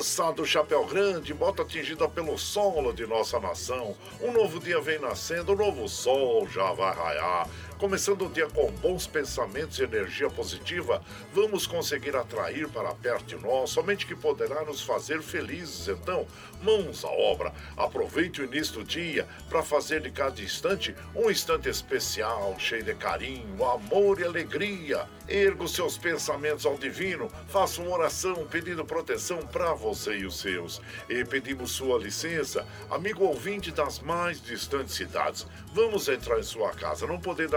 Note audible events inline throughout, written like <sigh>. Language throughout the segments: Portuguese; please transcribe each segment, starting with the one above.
moçada do Chapéu Grande, bota atingida pelo solo de nossa nação. Um novo dia vem nascendo, um novo sol já vai raiar. Começando o dia com bons pensamentos e energia positiva, vamos conseguir atrair para perto de nós somente que poderá nos fazer felizes. Então, mãos à obra. Aproveite o início do dia para fazer de cada instante um instante especial, cheio de carinho, amor e alegria. Erga os seus pensamentos ao divino, faça uma oração pedindo proteção para você e os seus. E pedimos sua licença, amigo ouvinte das mais distantes cidades. Vamos entrar em sua casa, não podendo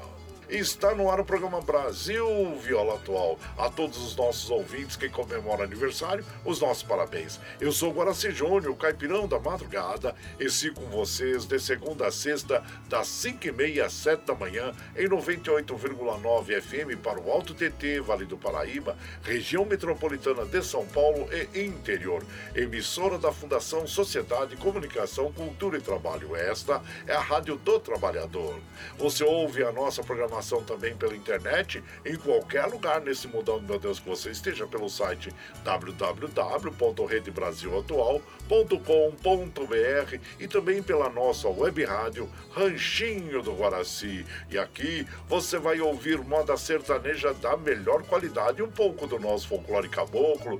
Está no ar o programa Brasil Viola Atual. A todos os nossos ouvintes que comemoram aniversário, os nossos parabéns. Eu sou Guaraci Júnior, caipirão da madrugada, e sigo com vocês de segunda a sexta, das 5h30 às 7 da manhã, em 98,9 FM para o Alto TT, Vale do Paraíba, região metropolitana de São Paulo e interior. Emissora da Fundação Sociedade, Comunicação, Cultura e Trabalho. Esta é a Rádio do Trabalhador. Você ouve a nossa programação também pela internet, em qualquer lugar nesse mundão, meu Deus, que você esteja pelo site www.redebrasilatual.com.br e também pela nossa web rádio Ranchinho do Guaraci. E aqui você vai ouvir moda sertaneja da melhor qualidade, um pouco do nosso folclore caboclo,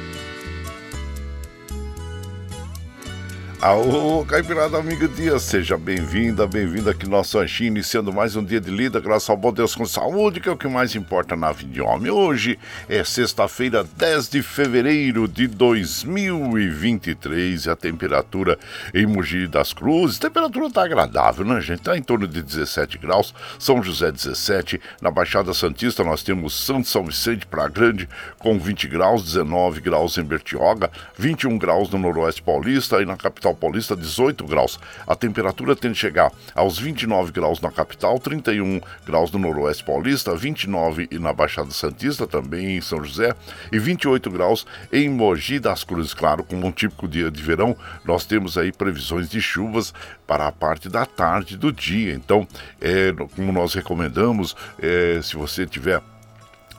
Alô, Caipirada Amiga Dia, seja bem-vinda, bem-vindo aqui no nosso Anchi, iniciando mais um dia de lida, graças ao bom Deus com saúde, que é o que mais importa na vida de homem. Hoje é sexta-feira, 10 de fevereiro de 2023 e a temperatura em Mogi das Cruzes, temperatura tá agradável, né, gente? Tá em torno de 17 graus, São José 17, na Baixada Santista nós temos Santo São Vicente para Grande com 20 graus, 19 graus em Bertioga, 21 graus no Noroeste Paulista e na capital paulista 18 graus. A temperatura tende a chegar aos 29 graus na capital, 31 graus no noroeste paulista, 29 e na Baixada Santista, também em São José, e 28 graus em Mogi das Cruzes. Claro, como um típico dia de verão, nós temos aí previsões de chuvas para a parte da tarde do dia. Então, é, como nós recomendamos, é, se você tiver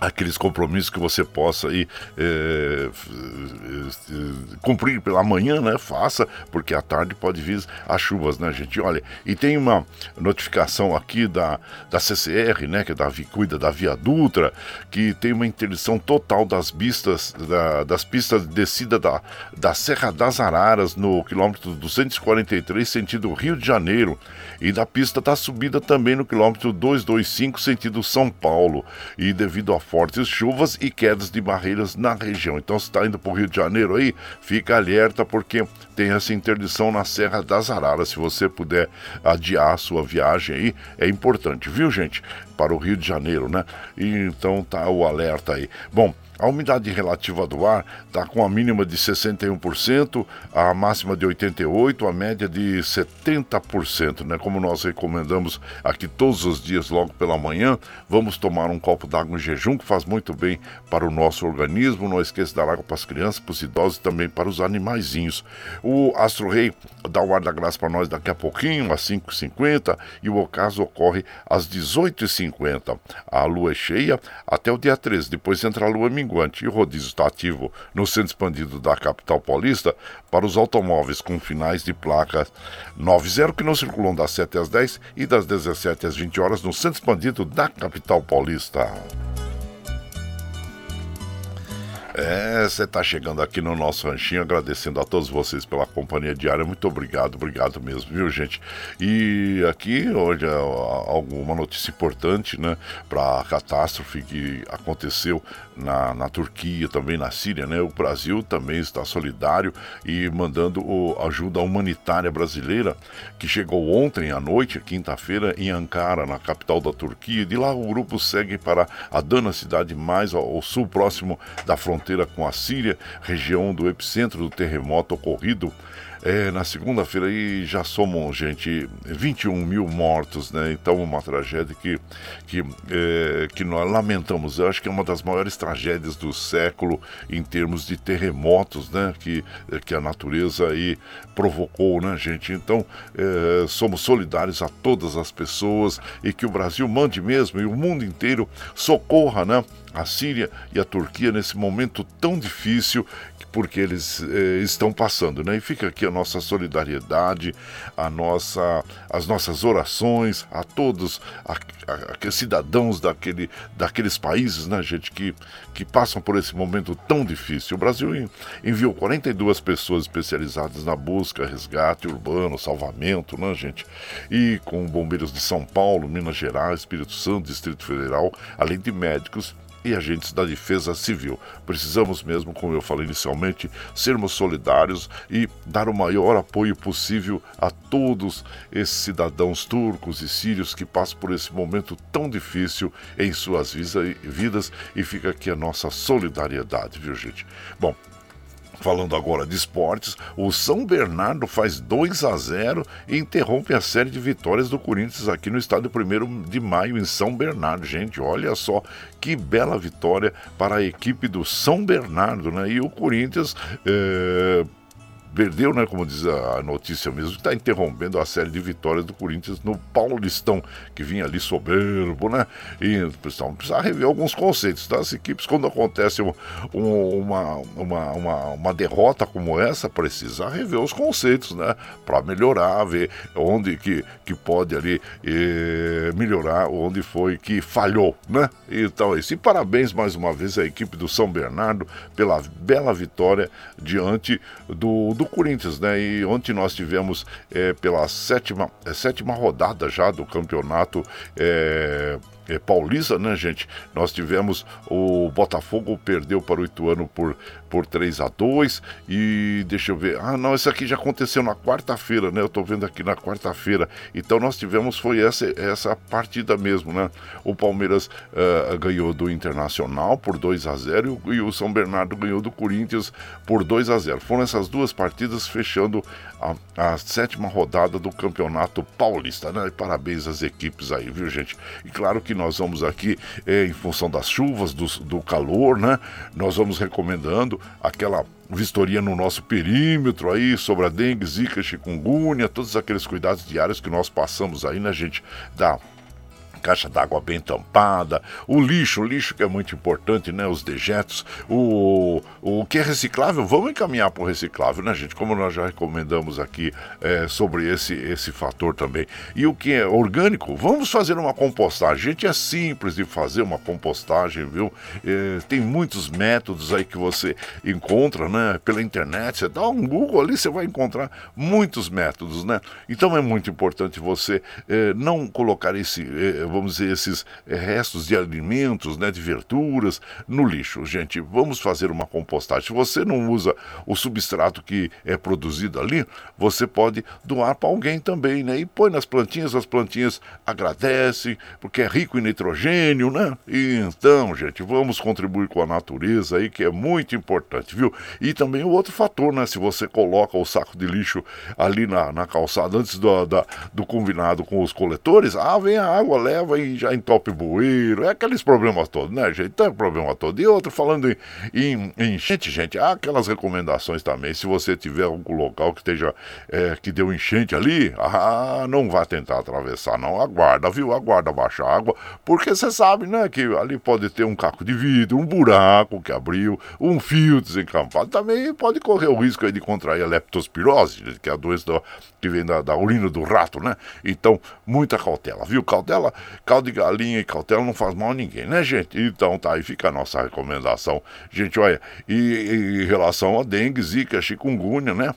aqueles compromissos que você possa aí é, cumprir pela manhã, né? Faça, porque à tarde pode vir as chuvas, né, gente? Olha, e tem uma notificação aqui da, da CCR, né? Que é da cuida da Via Dutra, que tem uma interdição total das pistas, da, das pistas de descida da, da Serra das Araras no quilômetro 243, sentido Rio de Janeiro, e da pista da subida também no quilômetro 225, sentido São Paulo. E devido a fortes chuvas e quedas de barreiras na região. Então, se está indo para o Rio de Janeiro aí, fica alerta porque tem essa interdição na Serra das Araras. Se você puder adiar a sua viagem aí, é importante, viu, gente? Para o Rio de Janeiro, né? E, então tá o alerta aí. Bom, a umidade relativa do ar está com a mínima de 61%, a máxima de 88%, a média de 70%, né? Como nós recomendamos aqui todos os dias, logo pela manhã, vamos tomar um copo d'água em jejum, que faz muito bem para o nosso organismo. Não esqueça dar água para as crianças, para os idosos e também para os animaizinhos. O Astro Rei dá o ar da graça para nós daqui a pouquinho, às 5h50, e o ocaso ocorre às 18h50. A lua é cheia até o dia 13, depois entra a lua minguante minguante e o rodízio está ativo no centro expandido da capital paulista para os automóveis com finais de placas 90 que não circulam das 7 às 10 e das 17 às 20 horas no centro expandido da capital paulista. É, você está chegando aqui no nosso ranchinho, agradecendo a todos vocês pela companhia diária. Muito obrigado, obrigado mesmo, viu, gente? E aqui hoje alguma notícia importante, né, para a catástrofe que aconteceu na, na Turquia, também na Síria, né? O Brasil também está solidário e mandando o, ajuda humanitária brasileira que chegou ontem à noite, quinta-feira, em Ankara, na capital da Turquia. De lá o grupo segue para Adana, cidade mais ao, ao sul, próximo da fronteira fronteira com a Síria, região do epicentro do terremoto ocorrido é, na segunda-feira e já somam, gente, 21 mil mortos, né? Então, uma tragédia que, que, é, que nós lamentamos. Eu acho que é uma das maiores tragédias do século em termos de terremotos, né? Que, que a natureza aí provocou, né, gente? Então, é, somos solidários a todas as pessoas e que o Brasil mande mesmo e o mundo inteiro socorra, né? A Síria e a Turquia nesse momento tão difícil porque eles eh, estão passando, né? E fica aqui a nossa solidariedade, a nossa, as nossas orações a todos aqueles cidadãos daquele, daqueles países, né, gente, que, que passam por esse momento tão difícil. O Brasil enviou 42 pessoas especializadas na busca, resgate urbano, salvamento, né, gente? E com bombeiros de São Paulo, Minas Gerais, Espírito Santo, Distrito Federal, além de médicos e agentes da Defesa Civil. Precisamos mesmo, como eu falei inicialmente, sermos solidários e dar o maior apoio possível a todos esses cidadãos turcos e sírios que passam por esse momento tão difícil em suas vidas e fica aqui a nossa solidariedade, viu gente? Bom, Falando agora de esportes, o São Bernardo faz 2 a 0 e interrompe a série de vitórias do Corinthians aqui no estádio 1 de maio em São Bernardo. Gente, olha só que bela vitória para a equipe do São Bernardo, né? E o Corinthians. É perdeu, né, como diz a notícia mesmo, está interrompendo a série de vitórias do Corinthians no Paulistão, que vinha ali soberbo, né? E pessoal, precisa rever alguns conceitos das tá? equipes. Quando acontece um, um, uma, uma, uma, uma, derrota como essa, precisa rever os conceitos, né? Para melhorar, ver onde que, que pode ali eh, melhorar, onde foi que falhou, né? Então, esse parabéns mais uma vez à equipe do São Bernardo pela bela vitória diante do, do do Corinthians, né? E ontem nós tivemos é, pela sétima, é, sétima rodada já do campeonato. É, é, paulista, né, gente? Nós tivemos o Botafogo perdeu para o Ituano por, por 3 a 2 e deixa eu ver. Ah, não, isso aqui já aconteceu na quarta-feira, né? Eu tô vendo aqui na quarta-feira. Então nós tivemos foi essa essa partida mesmo, né? O Palmeiras uh, ganhou do Internacional por 2 a 0 e o São Bernardo ganhou do Corinthians por 2 a 0. Foram essas duas partidas fechando a, a sétima rodada do Campeonato Paulista, né? Parabéns às equipes aí, viu, gente? E claro que nós vamos aqui, é, em função das chuvas, do, do calor, né? Nós vamos recomendando aquela vistoria no nosso perímetro aí sobre a dengue, zika, chikungunya, todos aqueles cuidados diários que nós passamos aí, né, gente? Da caixa d'água bem tampada, o lixo, o lixo que é muito importante, né? Os dejetos, o, o que é reciclável, vamos encaminhar para o reciclável, né, gente? Como nós já recomendamos aqui é, sobre esse, esse fator também. E o que é orgânico, vamos fazer uma compostagem. Gente, é simples de fazer uma compostagem, viu? É, tem muitos métodos aí que você encontra, né? Pela internet, você dá um Google ali, você vai encontrar muitos métodos, né? Então é muito importante você é, não colocar esse é, vamos dizer, esses eh, restos de alimentos, né, de verduras, no lixo. Gente, vamos fazer uma compostagem. Se você não usa o substrato que é produzido ali, você pode doar para alguém também, né? E põe nas plantinhas, as plantinhas agradecem, porque é rico em nitrogênio, né? E então, gente, vamos contribuir com a natureza aí, que é muito importante, viu? E também o outro fator, né? Se você coloca o saco de lixo ali na, na calçada antes do, da, do combinado com os coletores, ah, vem a água, leva leva e já entope bueiro, é aqueles problemas todos, né, gente? Tem problema todo. E outro, falando em, em, em enchente, gente, há aquelas recomendações também. Se você tiver algum local que esteja, é, que deu enchente ali, ah, não vá tentar atravessar, não. Aguarda, viu? Aguarda baixar água, porque você sabe, né, que ali pode ter um caco de vidro, um buraco que abriu, um fio desencampado. Também pode correr o risco de contrair a leptospirose, que é a doença do, que vem da, da urina do rato, né? Então, muita cautela, viu? Cautela caldo de galinha e cautela não faz mal a ninguém, né, gente? Então tá aí, fica a nossa recomendação. Gente, olha, e, e em relação a dengue, zika, chikungunya, né?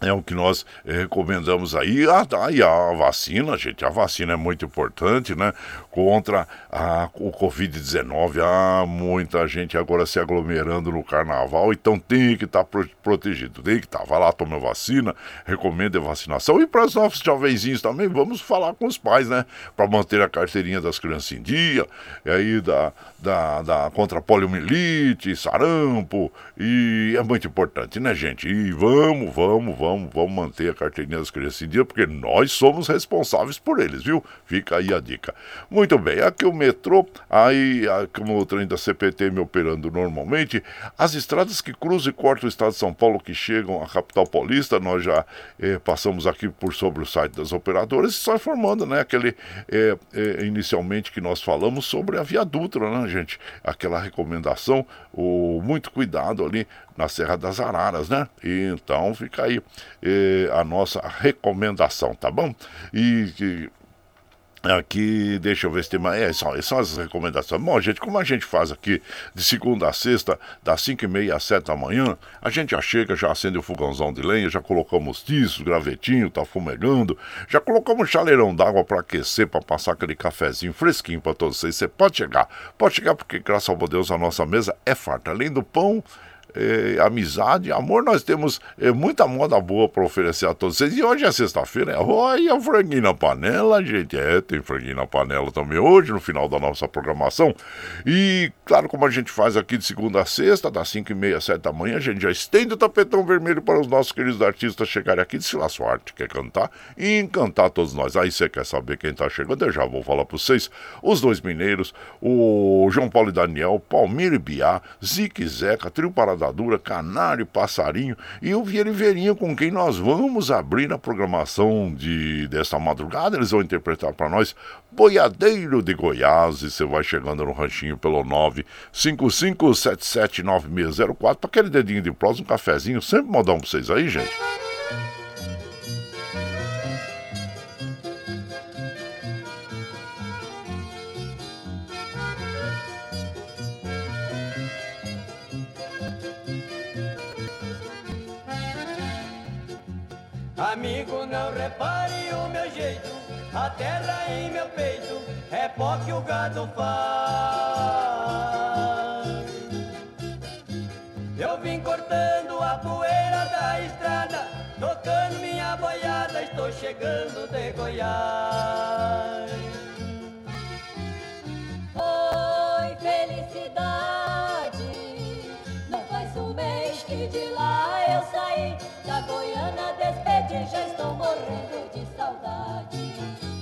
É o que nós eh, recomendamos aí. Ah, tá, e a vacina, gente, a vacina é muito importante, né? Contra a, o Covid-19. Há muita gente agora se aglomerando no carnaval, então tem que estar tá pro, protegido, tem que estar. Tá. Vai lá, toma vacina, recomenda a vacinação. E para os nossos jovenzinhos também, vamos falar com os pais, né? Para manter a carteirinha das crianças em dia, e aí da, da, da contra poliomielite, sarampo, e é muito importante, né, gente? E vamos, vamos vamos, vamos manter a carteirinha das crianças em dia, porque nós somos responsáveis por eles, viu? Fica aí a dica. Muito bem, aqui o metrô, aí como o trem da CPT me operando normalmente, as estradas que cruzam e cortam o estado de São Paulo, que chegam à capital paulista, nós já eh, passamos aqui por sobre o site das operadoras e só informando, né, aquele eh, eh, inicialmente que nós falamos sobre a Via Dutra, né, gente? Aquela recomendação, o muito cuidado ali na Serra das Araras, né? E então fica aí a nossa recomendação, tá bom? E que Aqui, deixa eu ver se tem mais. É, são, são as recomendações. Bom, gente, como a gente faz aqui de segunda a sexta, das 5 e meia às 7 da manhã, a gente já chega, já acende o fogãozão de lenha, já colocamos tiços, gravetinho, tá fumegando, já colocamos chaleirão d'água para aquecer, para passar aquele cafezinho fresquinho para todos vocês. Você pode chegar, pode chegar, porque graças ao Deus a nossa mesa é farta. Além do pão, é, amizade, amor, nós temos é, muita moda boa para oferecer a todos vocês. E hoje é sexta-feira, é olha franguinho na panela, gente. É, tem franguinho na panela também hoje, no final da nossa programação. E, claro, como a gente faz aqui de segunda a sexta, das 5 e meia às 7 da manhã, a gente já estende o tapetão vermelho para os nossos queridos artistas chegarem aqui. Se lá sua arte quer cantar e encantar todos nós. Aí você quer saber quem está chegando? Eu já vou falar para vocês. Os dois mineiros, o João Paulo e Daniel, Palmiro e Biá, Zique Zeca, Trio Parada Canário, Passarinho e o Vieira Verinha, com quem nós vamos abrir a programação de desta madrugada. Eles vão interpretar para nós Boiadeiro de Goiás. E você vai chegando no ranchinho pelo 955779604 para aquele dedinho de prós, um cafezinho. Sempre modão para vocês aí, gente. Amigo, não repare o meu jeito, a terra em meu peito é pó que o gado faz. Eu vim cortando a poeira da estrada, tocando minha boiada, estou chegando de Goiás. Estou morrendo de saudade.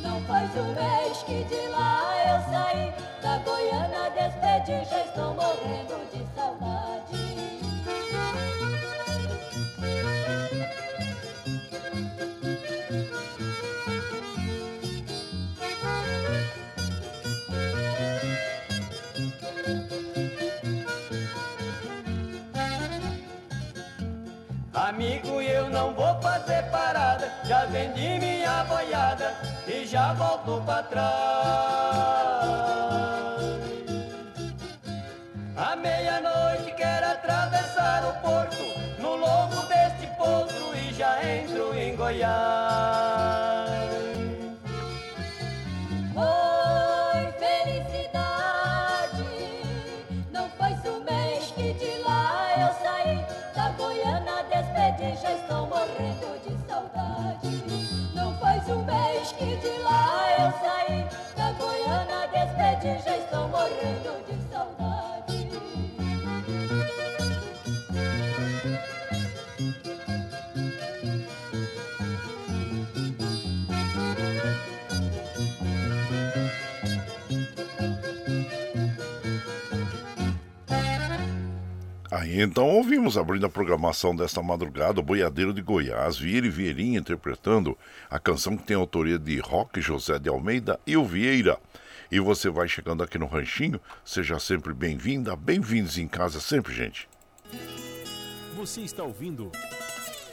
Não faz um mês que de lá eu saí, da Goiânia despedi, já estou morrendo de saudade. Amigo vendi minha boiada e já volto pra trás. À meia-noite quero atravessar o porto, no longo deste poço e já entro em Goiás. Já estou morrendo de saudade. Então ouvimos abrindo a programação desta madrugada o Boiadeiro de Goiás, Vieira e Vieirinha interpretando a canção que tem autoria de Roque José de Almeida e o Vieira e você vai chegando aqui no Ranchinho, seja sempre bem-vinda, bem-vindos em casa sempre, gente. Você está ouvindo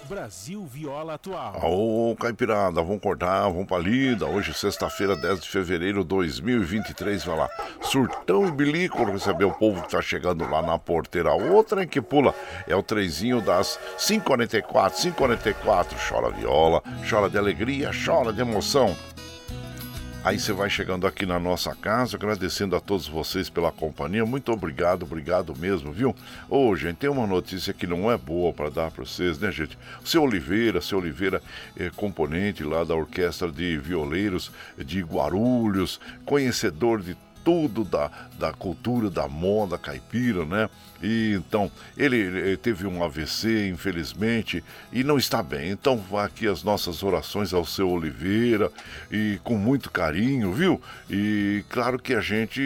Brasil Viola Atual. Ô, Caipirada, vamos cortar, vamos pra lida. Hoje, sexta-feira, 10 de fevereiro de 2023, vai lá. Surtão e bilico receber o povo que tá chegando lá na porteira. Outra que pula é o trezinho das 5h44, 5h44. Chora viola, chora de alegria, chora de emoção. Aí você vai chegando aqui na nossa casa, agradecendo a todos vocês pela companhia. Muito obrigado, obrigado mesmo, viu? Ô, oh, gente, tem uma notícia que não é boa para dar para vocês, né, gente? O seu Oliveira, seu Oliveira é componente lá da Orquestra de Violeiros de Guarulhos, conhecedor de tudo da, da cultura da moda caipira, né? E então, ele, ele, teve um AVC, infelizmente, e não está bem. Então, aqui as nossas orações ao seu Oliveira e com muito carinho, viu? E claro que a gente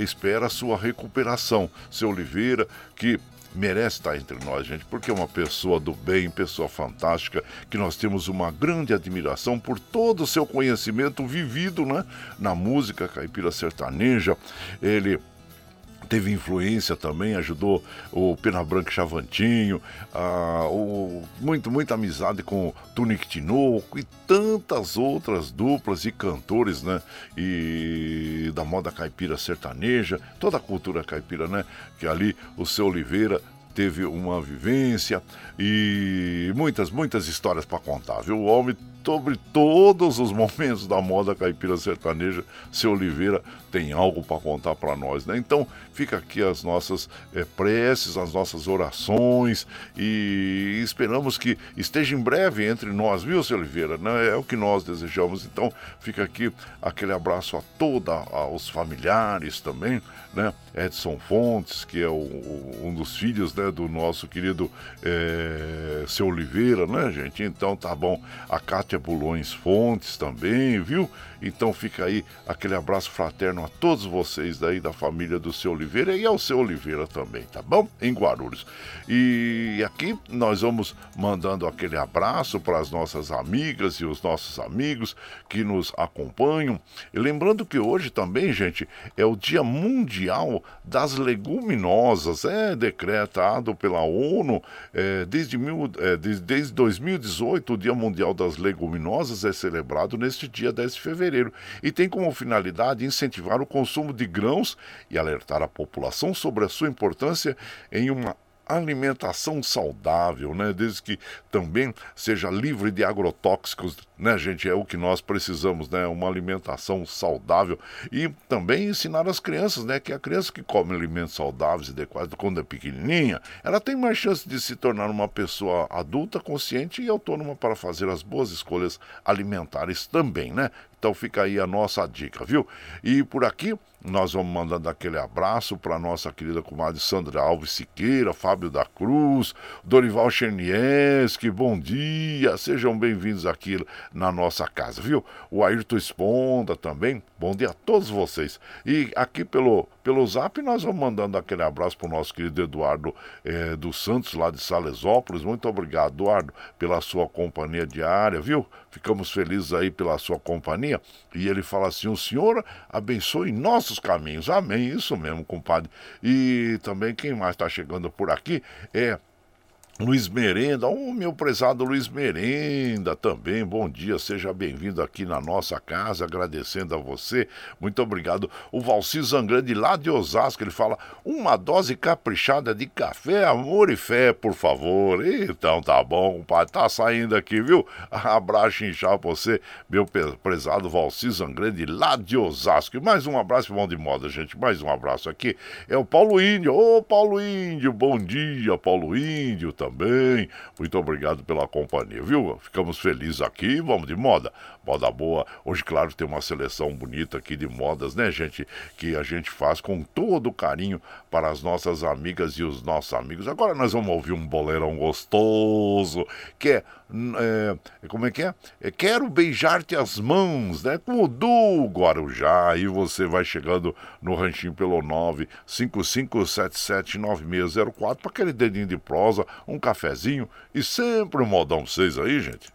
espera a sua recuperação. Seu Oliveira, que merece estar entre nós, gente, porque é uma pessoa do bem, pessoa fantástica, que nós temos uma grande admiração por todo o seu conhecimento vivido né, na música caipira sertaneja. Ele teve influência também, ajudou o Pena Branca Chavantinho, o, muito, muita amizade com Tunic Tinoco e tantas outras duplas e cantores, né? E da moda caipira sertaneja, toda a cultura caipira, né? Que ali o seu Oliveira teve uma vivência e muitas, muitas histórias para contar, viu? O homem sobre todos os momentos da moda caipira sertaneja, seu Oliveira tem algo para contar para nós, né? Então fica aqui as nossas é, preces, as nossas orações e esperamos que esteja em breve entre nós, viu, seu Oliveira? Né? É o que nós desejamos. Então fica aqui aquele abraço a todos os familiares também, né? Edson Fontes, que é o, um dos filhos né, do nosso querido é, seu Oliveira, né, gente? Então tá bom. A Cátia Bulões Fontes também, viu? Então fica aí aquele abraço fraterno a todos vocês daí da família do seu Oliveira e ao seu Oliveira também, tá bom? Em Guarulhos. E aqui nós vamos mandando aquele abraço para as nossas amigas e os nossos amigos que nos acompanham. E lembrando que hoje também, gente, é o Dia Mundial das Leguminosas, é decretado pela ONU é, desde, mil, é, desde 2018. O Dia Mundial das Leguminosas é celebrado neste dia 10 de fevereiro e tem como finalidade incentivar o consumo de grãos e alertar a população sobre a sua importância em uma alimentação saudável, né? Desde que também seja livre de agrotóxicos, né, gente? É o que nós precisamos, né? Uma alimentação saudável e também ensinar as crianças, né? Que a criança que come alimentos saudáveis e adequados quando é pequenininha, ela tem mais chance de se tornar uma pessoa adulta, consciente e autônoma para fazer as boas escolhas alimentares também, né? Então fica aí a nossa dica, viu? E por aqui nós vamos mandando aquele abraço para nossa querida comadre Sandra Alves Siqueira, Fábio da Cruz, Dorival Chernieski, bom dia, sejam bem-vindos aqui na nossa casa, viu? O Ayrton Esponda também, bom dia a todos vocês. E aqui pelo, pelo zap nós vamos mandando aquele abraço para o nosso querido Eduardo eh, dos Santos, lá de Salesópolis. Muito obrigado, Eduardo, pela sua companhia diária, viu? Ficamos felizes aí pela sua companhia. E ele fala assim: o Senhor abençoe nossos caminhos. Amém. Isso mesmo, compadre. E também quem mais está chegando por aqui é Luiz Merenda, o oh, meu prezado Luiz Merenda também, bom dia, seja bem-vindo aqui na nossa casa, agradecendo a você, muito obrigado. O Valci Zangrande lá de Osasco, ele fala, uma dose caprichada de café, amor e fé, por favor. Então tá bom, pai, tá saindo aqui, viu? <laughs> Abraço inchar pra você, meu prezado Valci Zangrande lá de Osasco. E mais um abraço, bom de moda, gente, mais um abraço aqui. É o Paulo Índio, ô oh, Paulo Índio, bom dia, Paulo Índio, também também. Muito obrigado pela companhia, viu? Ficamos felizes aqui. Vamos de moda. Moda boa. Hoje, claro, tem uma seleção bonita aqui de modas, né, gente? Que a gente faz com todo carinho para as nossas amigas e os nossos amigos. Agora nós vamos ouvir um boleirão gostoso, que é é, como é que é? é Quero beijar-te as mãos, né? Com o Du Guarujá. Aí você vai chegando no ranchinho pelo 955779604 para aquele dedinho de prosa, um cafezinho e sempre um modão pra vocês aí, gente.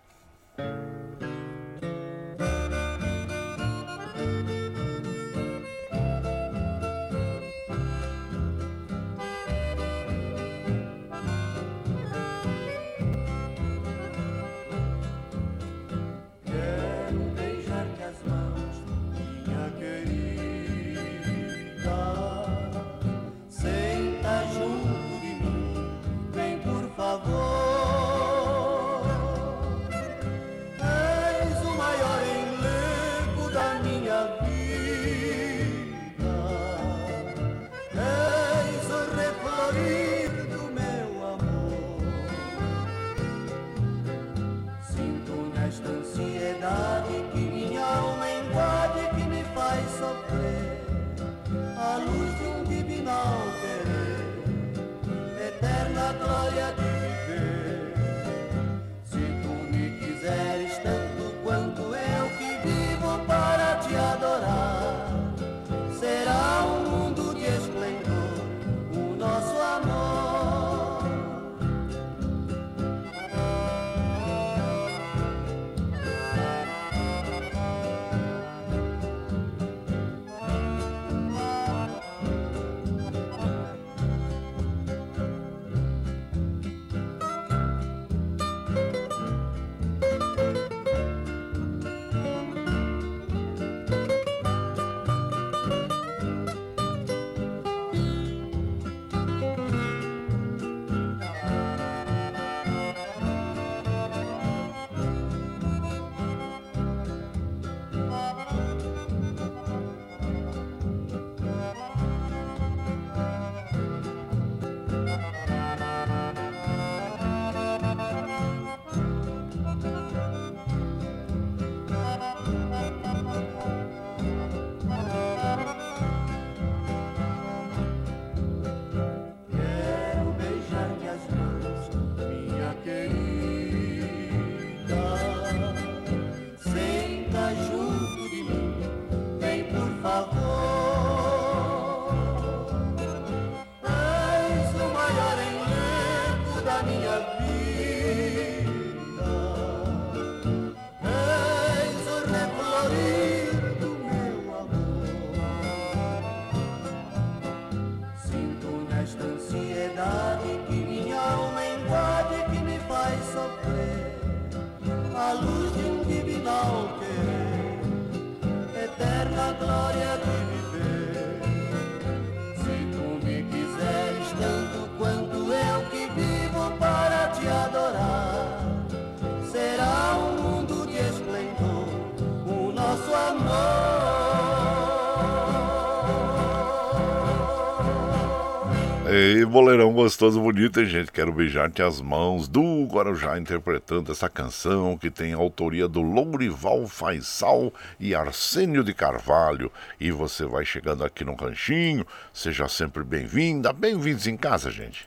Gostoso, bonito, gente? Quero beijar-te as mãos do Guarujá interpretando essa canção que tem a autoria do Lourival Faisal e Arsênio de Carvalho. E você vai chegando aqui no ranchinho, seja sempre bem-vinda, bem-vindos em casa, gente.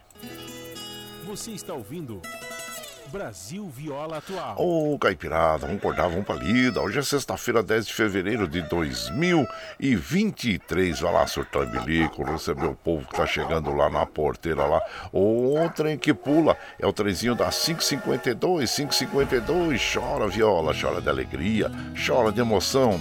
Você está ouvindo Brasil Viola Atual. Ô, oh, Caipirada, vamos acordar, vamos pra lida. Hoje é sexta-feira, 10 de fevereiro de 2023. Vai lá, surtão e bilico, receber o povo que tá chegando lá na porteira lá. O trem que pula é o trenzinho da 552, 552. Chora viola, chora de alegria, chora de emoção.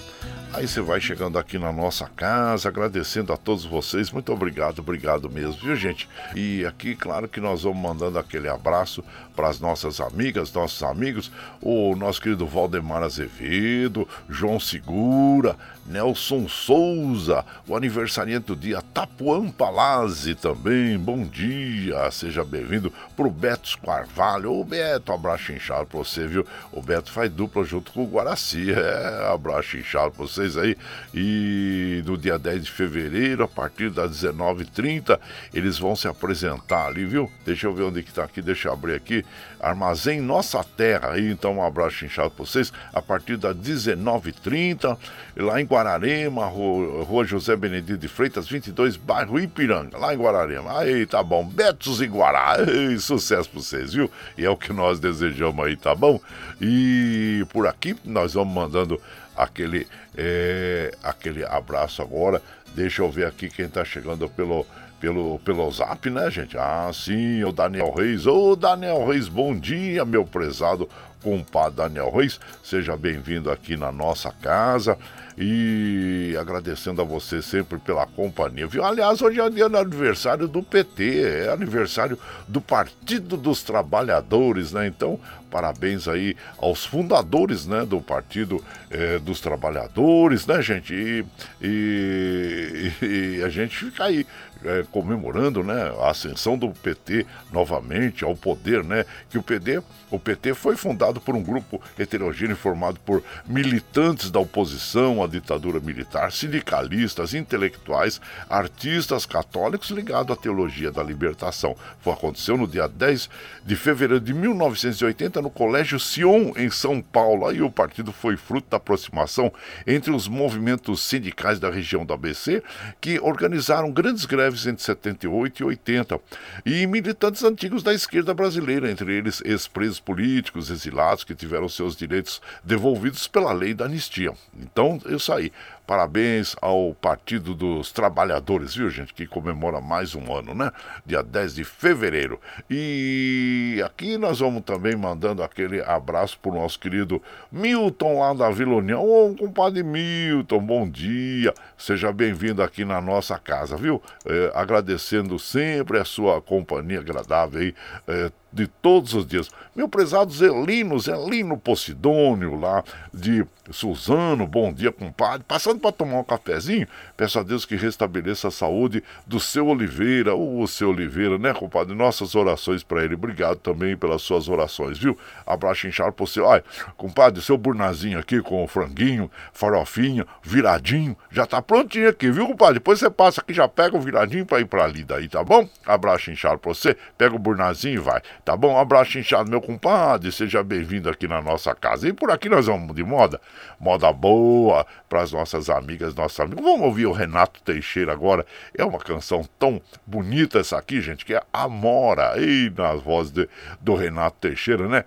Aí você vai chegando aqui na nossa casa, agradecendo a todos vocês. Muito obrigado, obrigado mesmo, viu, gente? E aqui, claro que nós vamos mandando aquele abraço para as nossas amigas, nossos amigos, o nosso querido Valdemar Azevedo, João Segura, Nelson Souza, o aniversariante do dia, Tapuã Palazzi também, bom dia, seja bem-vindo pro Beto Carvalho, ô Beto, abraço inchado pra você, viu? O Beto faz dupla junto com o Guaraci, <laughs> é, abraço inchado pra vocês aí, e no dia 10 de fevereiro, a partir das 19h30, eles vão se apresentar ali, viu? Deixa eu ver onde que tá aqui, deixa eu abrir aqui, Armazém Nossa Terra, aí, então um abraço inchado pra vocês, a partir das 19h30, lá em Guararema, Rua José Benedito de Freitas, 22, bairro Ipiranga, lá em Guararema. Aí, tá bom. Betos e Guará. Ei, sucesso pra vocês, viu? E é o que nós desejamos aí, tá bom? E por aqui nós vamos mandando aquele, é, aquele abraço agora. Deixa eu ver aqui quem tá chegando pelo pelo, pelo zap, né, gente? Ah, sim, o Daniel Reis. Ô, Daniel Reis, bom dia, meu prezado compadre Daniel Reis. Seja bem-vindo aqui na nossa casa e agradecendo a você sempre pela companhia. Viu? Aliás, hoje é dia do aniversário do PT, é aniversário do Partido dos Trabalhadores, né? Então, parabéns aí aos fundadores, né, do Partido é, dos Trabalhadores, né, gente? E, e, e, a gente fica aí é, comemorando, né, a ascensão do PT novamente ao poder, né? Que o PT, o PT foi fundado por um grupo heterogêneo formado por militantes da oposição à ditadura militar, sindicalistas, intelectuais, artistas católicos ligados à teologia da libertação. Foi aconteceu no dia 10 de fevereiro de 1980 no Colégio Sion em São Paulo. Aí o partido foi fruto da aproximação entre os movimentos sindicais da região do ABC, que organizaram grandes greves entre 78 e 80, e militantes antigos da esquerda brasileira, entre eles ex-presos políticos, exilados que tiveram seus direitos devolvidos pela lei da anistia. Então, isso aí. Parabéns ao Partido dos Trabalhadores, viu, gente, que comemora mais um ano, né? Dia 10 de fevereiro. E aqui nós vamos também mandando aquele abraço pro nosso querido Milton lá da Vila União. Ô, compadre Milton, bom dia. Seja bem-vindo aqui na nossa casa, viu? É, agradecendo sempre a sua companhia agradável aí. É, de todos os dias. Meu prezado Zelino, Zelino Posidônio, lá de Suzano, bom dia, compadre. Passando para tomar um cafezinho, peço a Deus que restabeleça a saúde do seu Oliveira, o seu Oliveira, né, compadre? Nossas orações para ele. Obrigado também pelas suas orações, viu? Abraço inchado pro seu. Ai, compadre, seu burnazinho aqui com o franguinho, farofinha, viradinho, já tá prontinho aqui, viu, compadre? Depois você passa aqui, já pega o viradinho para ir para ali daí, tá bom? Abraço inchado pra você, pega o burnazinho e vai. Tá bom? Um abraço inchado, meu compadre. Seja bem-vindo aqui na nossa casa. E por aqui nós vamos de moda. Moda boa para as nossas amigas, nossos amigos. Vamos ouvir o Renato Teixeira agora. É uma canção tão bonita essa aqui, gente, que é Amora. E nas vozes de, do Renato Teixeira, né?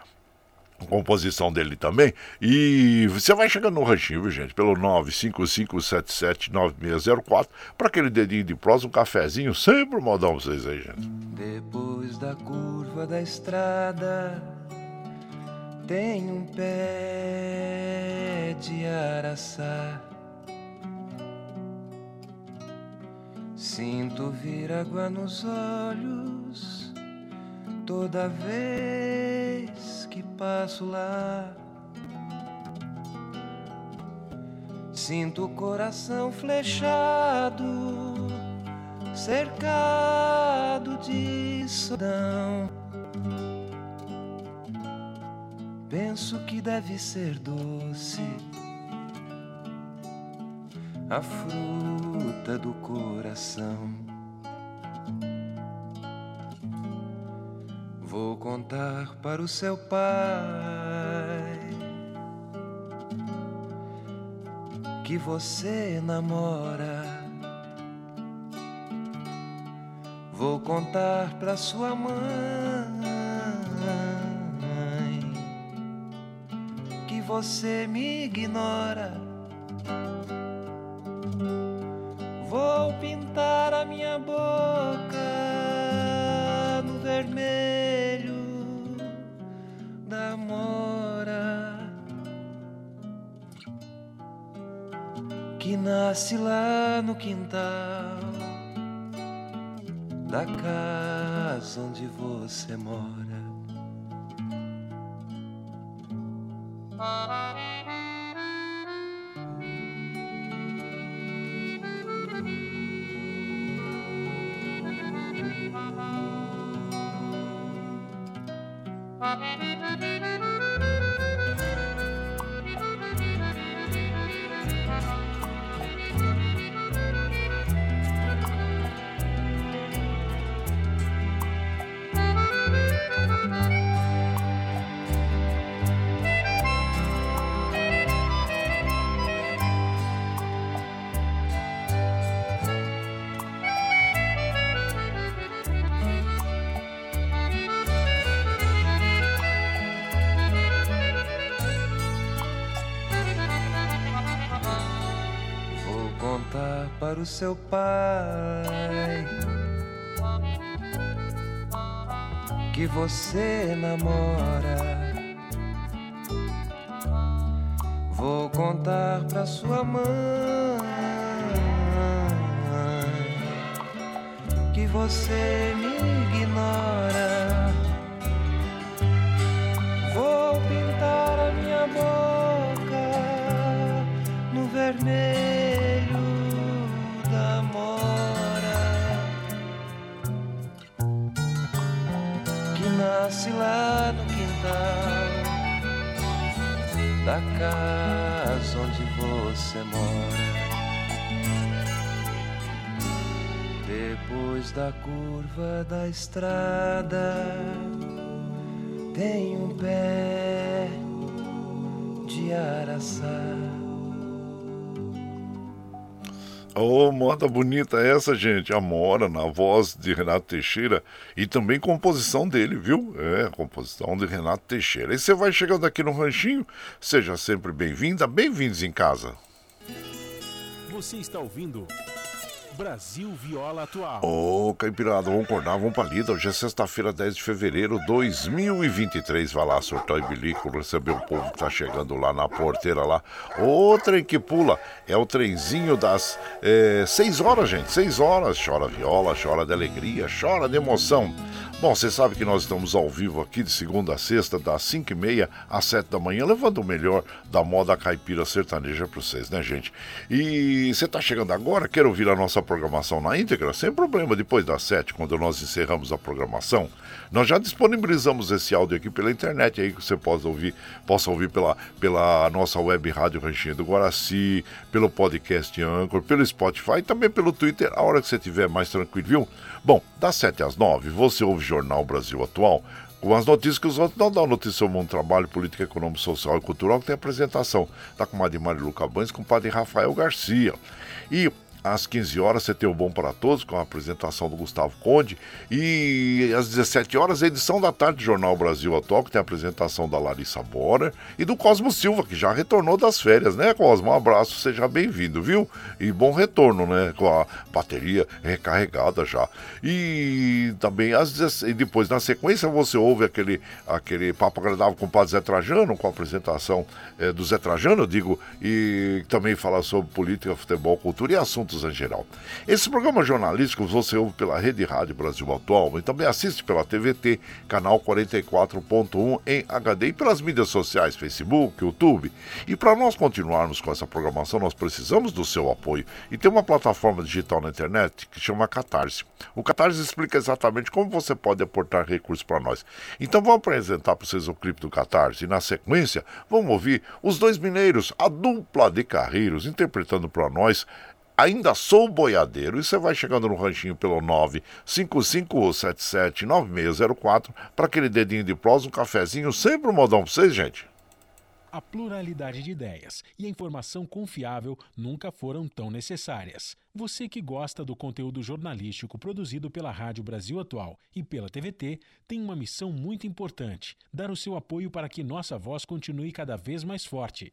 Composição dele também. E você vai chegando no ranchinho, viu, gente? Pelo 955779604 para aquele dedinho de prosa, um cafezinho, sempre modão vocês aí, gente. Depois da curva da estrada tem um pé de araçá. Sinto vir água nos olhos toda vez que passo lá. Sinto o coração flechado, cercado de solidão. Penso que deve ser doce a fruta do coração. Vou contar para o seu pai que você namora. Vou contar para sua mãe que você me ignora. Vou pintar a minha boca nasce lá no quintal da casa onde você mora. Seu pai que você namora. Vou contar para sua mãe que você me ignora. Da curva da estrada tem um pé de araçá. Ô, moda bonita essa, gente. Amora, na voz de Renato Teixeira e também composição dele, viu? É, composição de Renato Teixeira. E você vai chegando aqui no Ranchinho, seja sempre bem-vinda, bem-vindos em casa. Você está ouvindo Brasil Viola Atual. Ô, Caipirada, vamos acordar, vamos pra lida. Hoje é sexta-feira, 10 de fevereiro de 2023. Vai lá, surtar e bilico, receber o povo que tá chegando lá na porteira lá. Ô, trem que pula. É o trenzinho das 6 horas, gente. 6 horas. Chora viola, chora de alegria, chora de emoção. Bom, você sabe que nós estamos ao vivo aqui de segunda a sexta, das 5 e meia às 7 da manhã, levando o melhor da moda caipira sertaneja para vocês, né, gente? E você está chegando agora, quer ouvir a nossa programação na íntegra? Sem problema, depois das 7, quando nós encerramos a programação, nós já disponibilizamos esse áudio aqui pela internet, aí que você possa ouvir, possa ouvir pela, pela nossa web rádio Ranchinho do Guaraci, pelo podcast Anchor, pelo Spotify e também pelo Twitter, a hora que você estiver mais tranquilo, viu? Bom, das 7 às 9, você ouve Jornal Brasil Atual, com as notícias que os outros não dão notícia sobre o mundo, trabalho, política, econômica, social e cultural, que tem apresentação da comadre Marilu Cabanes com o padre Rafael Garcia. E às 15 horas você tem o Bom para Todos, com a apresentação do Gustavo Conde. E às 17 horas, a edição da tarde do Jornal Brasil Atual, que tem a apresentação da Larissa Bora e do Cosmo Silva, que já retornou das férias, né, Cosmo? Um abraço, seja bem-vindo, viu? E bom retorno, né? Com a bateria recarregada já. E também, às 16, e depois, na sequência, você ouve aquele, aquele papo agradável com o Padre Zé Trajano, com a apresentação eh, do Zé Trajano, eu digo, e também fala sobre política, futebol, cultura e assuntos em geral. Esse programa jornalístico você ouve pela Rede Rádio Brasil Atual e também assiste pela TVT, canal 44.1 em HD e pelas mídias sociais, Facebook, YouTube. E para nós continuarmos com essa programação, nós precisamos do seu apoio. E tem uma plataforma digital na internet que chama Catarse. O Catarse explica exatamente como você pode aportar recursos para nós. Então vamos apresentar para vocês o clipe do Catarse e na sequência vamos ouvir os dois mineiros, a dupla de carreiros, interpretando para nós Ainda sou boiadeiro. E você vai chegando no ranchinho pelo 955779604 para aquele dedinho de prosa, um cafezinho, sempre um modão para vocês, gente. A pluralidade de ideias e a informação confiável nunca foram tão necessárias. Você que gosta do conteúdo jornalístico produzido pela Rádio Brasil Atual e pela TVT tem uma missão muito importante: dar o seu apoio para que nossa voz continue cada vez mais forte.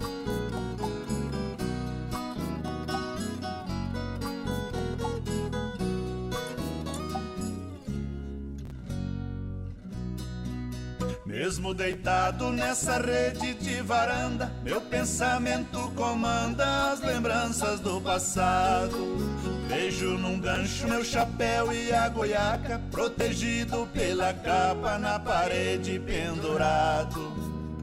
Mesmo deitado nessa rede de varanda, meu pensamento comanda as lembranças do passado. Vejo num gancho meu chapéu e a goiaca, protegido pela capa na parede pendurado.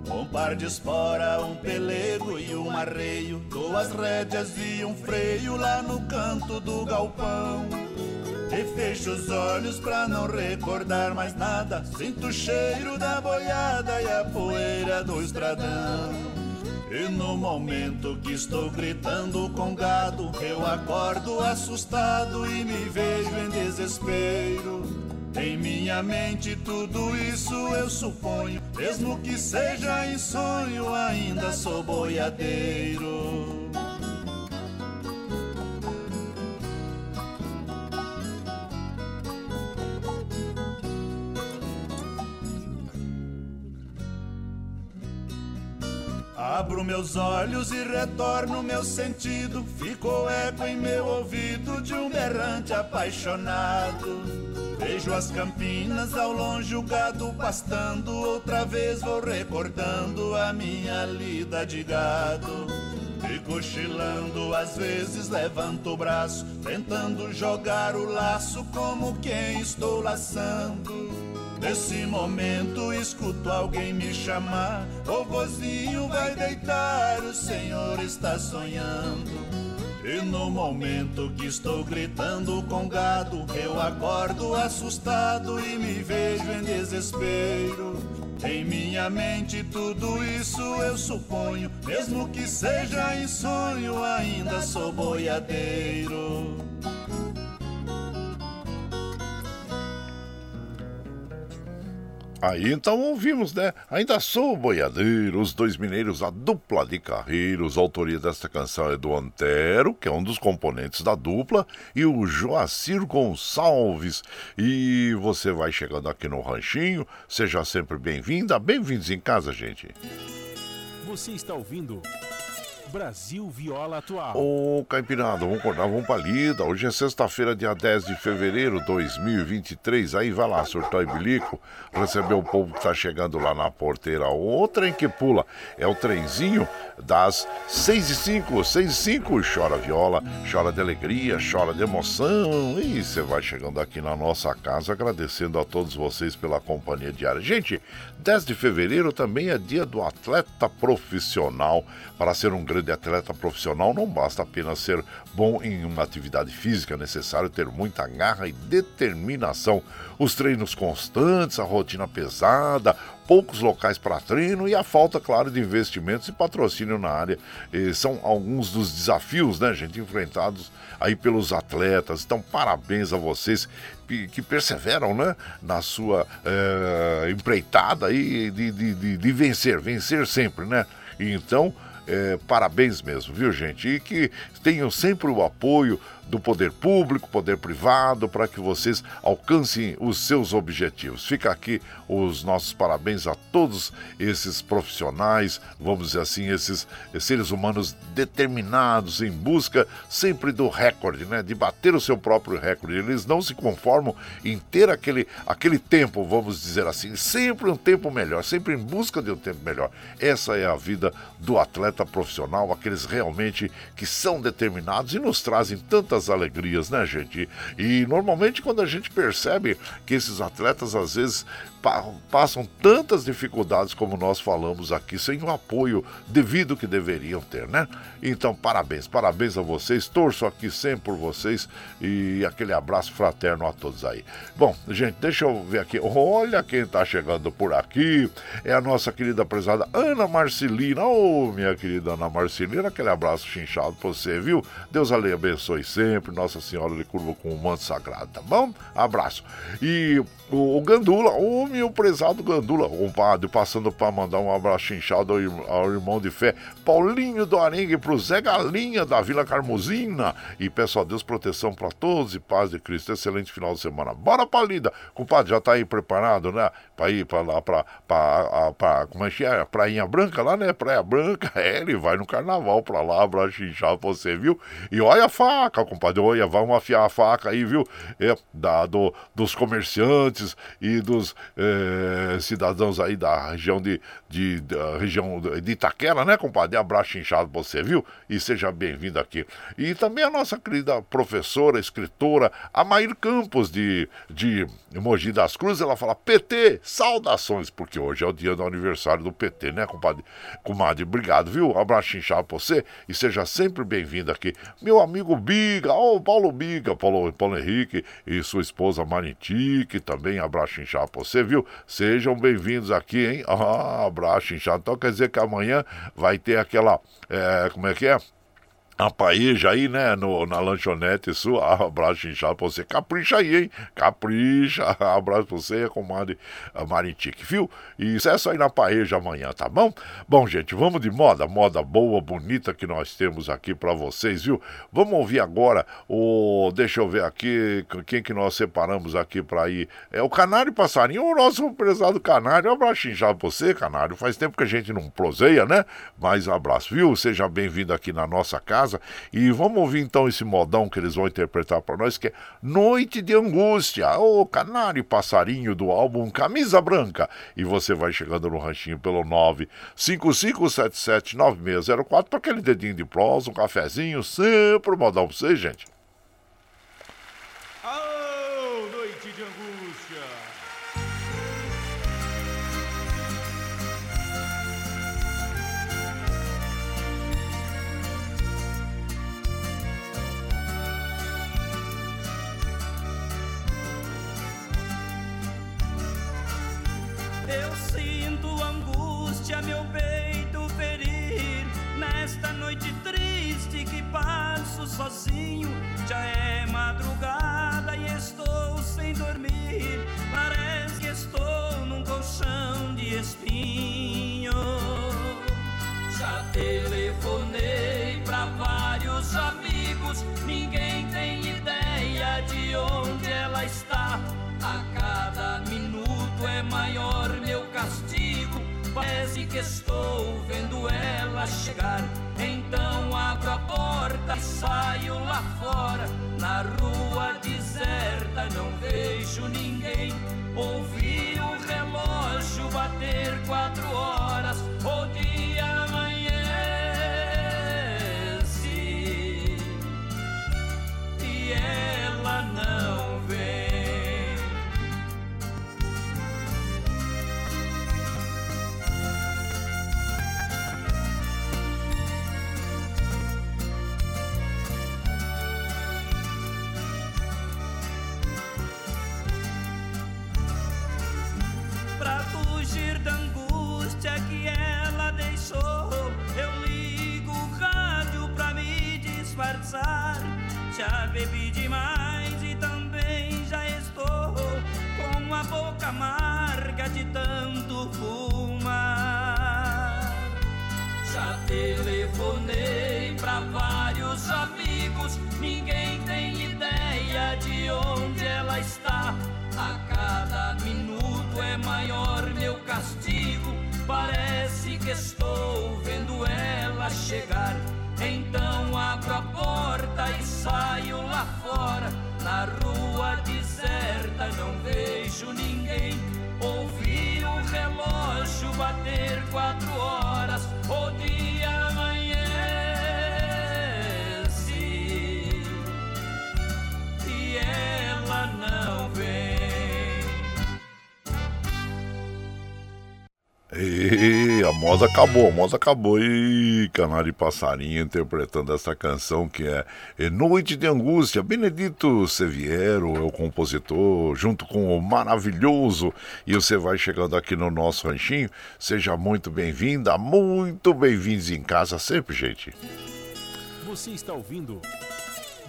Um par de espora, um pelego e um arreio, duas rédeas e um freio lá no canto do galpão. E fecho os olhos pra não recordar mais nada. Sinto o cheiro da boiada e a poeira do estradão. E no momento que estou gritando com gado, eu acordo assustado e me vejo em desespero. Em minha mente tudo isso eu suponho, mesmo que seja em sonho, ainda sou boiadeiro. Abro meus olhos e retorno meu sentido. Ficou eco em meu ouvido de um berrante apaixonado. Vejo as campinas ao longe, o gado pastando. Outra vez vou recordando a minha lida de gado. E cochilando, às vezes levanto o braço, tentando jogar o laço como quem estou laçando. Nesse momento escuto alguém me chamar. O vozinho vai deitar, o senhor está sonhando. E no momento que estou gritando com gado, eu acordo assustado e me vejo em desespero. Em minha mente tudo isso eu suponho, mesmo que seja em sonho, ainda sou boiadeiro. Aí então ouvimos, né? Ainda sou boiadeiro, os dois mineiros, a dupla de carreiros. A autoria desta canção é do Antero, que é um dos componentes da dupla, e o Joacir Gonçalves. E você vai chegando aqui no Ranchinho, seja sempre bem-vinda. Bem-vindos em casa, gente. Você está ouvindo Brasil Viola Atual. Ô, Caipirada, vamos acordar, vamos pra lida. Hoje é sexta-feira, dia 10 de fevereiro de 2023. Aí vai lá, surtar e bilico, receber o povo que tá chegando lá na porteira. O trem que pula é o trenzinho das 6 e 5, 6 e 5. Chora viola, chora de alegria, chora de emoção. E você vai chegando aqui na nossa casa, agradecendo a todos vocês pela companhia diária. Gente, 10 de fevereiro também é dia do atleta profissional. Para ser um grande atleta profissional, não basta apenas ser bom em uma atividade física, é necessário ter muita garra e determinação. Os treinos constantes, a rotina pesada, poucos locais para treino e a falta, claro, de investimentos e patrocínio na área. E são alguns dos desafios, né, gente, enfrentados aí pelos atletas. Então, parabéns a vocês que perseveram, né, na sua é, empreitada aí de, de, de, de vencer, vencer sempre, né? Então, é, parabéns mesmo, viu, gente? E que tenham sempre o apoio do poder público, poder privado, para que vocês alcancem os seus objetivos. Fica aqui os nossos parabéns a todos esses profissionais, vamos dizer assim, esses seres humanos determinados em busca sempre do recorde, né? De bater o seu próprio recorde. Eles não se conformam em ter aquele, aquele tempo, vamos dizer assim, sempre um tempo melhor, sempre em busca de um tempo melhor. Essa é a vida do atleta profissional, aqueles realmente que são determinados e nos trazem tantas tantas alegrias, né, gente? E normalmente quando a gente percebe que esses atletas às vezes passam tantas dificuldades como nós falamos aqui, sem o apoio devido que deveriam ter, né? Então, parabéns, parabéns a vocês, torço aqui sempre por vocês e aquele abraço fraterno a todos aí. Bom, gente, deixa eu ver aqui, olha quem tá chegando por aqui, é a nossa querida prezada Ana Marcelina, ô oh, minha querida Ana Marcelina, aquele abraço chinchado pra você, viu? Deus ali abençoe sempre, Nossa Senhora lhe curva com o manto sagrado, tá bom? Abraço. E o, o Gandula, o meu prezado Gandula, compadre, passando para mandar um abraço chinchado ao, irmão de fé, Paulinho do Arengue, pro Zé Galinha da Vila Carmosina. E peço a Deus proteção para todos e paz de Cristo. Excelente final de semana. Bora pra lida. Compadre, já tá aí preparado, né? Pra ir pra lá, pra, como é que é? Prainha Branca lá, né? Praia Branca. <laughs> É, ele vai no carnaval pra lá, abraço chinchado pra você, viu? E olha a faca, compadre, olha, vamos afiar a faca aí, viu? É, da, do, dos comerciantes e dos é, cidadãos aí da região de, de, da região de Itaquera, né, compadre? Abraço inchado pra você, viu? E seja bem-vindo aqui. E também a nossa querida professora, escritora, Amair Campos, de, de Mogi das Cruzes, ela fala: PT, saudações, porque hoje é o dia do aniversário do PT, né, compadre? Comadre, obrigado, viu? Abraço inchado pra você e seja sempre bem-vindo aqui. Meu amigo Biga, ô oh, Paulo Biga, Paulo, Paulo Henrique e sua esposa Marintique, também abraço inchado pra você, viu? Sejam bem-vindos aqui, hein? Ah, abraço inchado. Então quer dizer que amanhã vai ter aquela. É, como é que é? A paeja aí, né, no, na lanchonete sua, ah, <laughs> abraço inchado pra você, capricha aí, hein, capricha, <laughs> abraço pra você, comadre Marintique, viu? E isso é só ir na paeja amanhã, tá bom? Bom, gente, vamos de moda, moda boa, bonita que nós temos aqui para vocês, viu? Vamos ouvir agora o, deixa eu ver aqui, quem que nós separamos aqui para ir, é o Canário Passarinho, o nosso prezado Canário, abraço inchado pra você, Canário, faz tempo que a gente não proseia, né? Mas abraço, viu? Seja bem-vindo aqui na nossa casa, casa. E vamos ouvir então esse modão que eles vão interpretar para nós, que é Noite de Angústia, o canário passarinho do álbum Camisa Branca. E você vai chegando no ranchinho pelo 955779604 para aquele dedinho de prosa, um cafezinho, sempre modão para vocês, gente. Estou vendo ela chegar. E a moda acabou, a moda acabou. E Canário Passarinho interpretando essa canção que é Noite de Angústia. Benedito Seviero é o compositor, junto com o maravilhoso. E você vai chegando aqui no nosso ranchinho. Seja muito bem-vinda, muito bem-vindos em casa sempre, gente. Você está ouvindo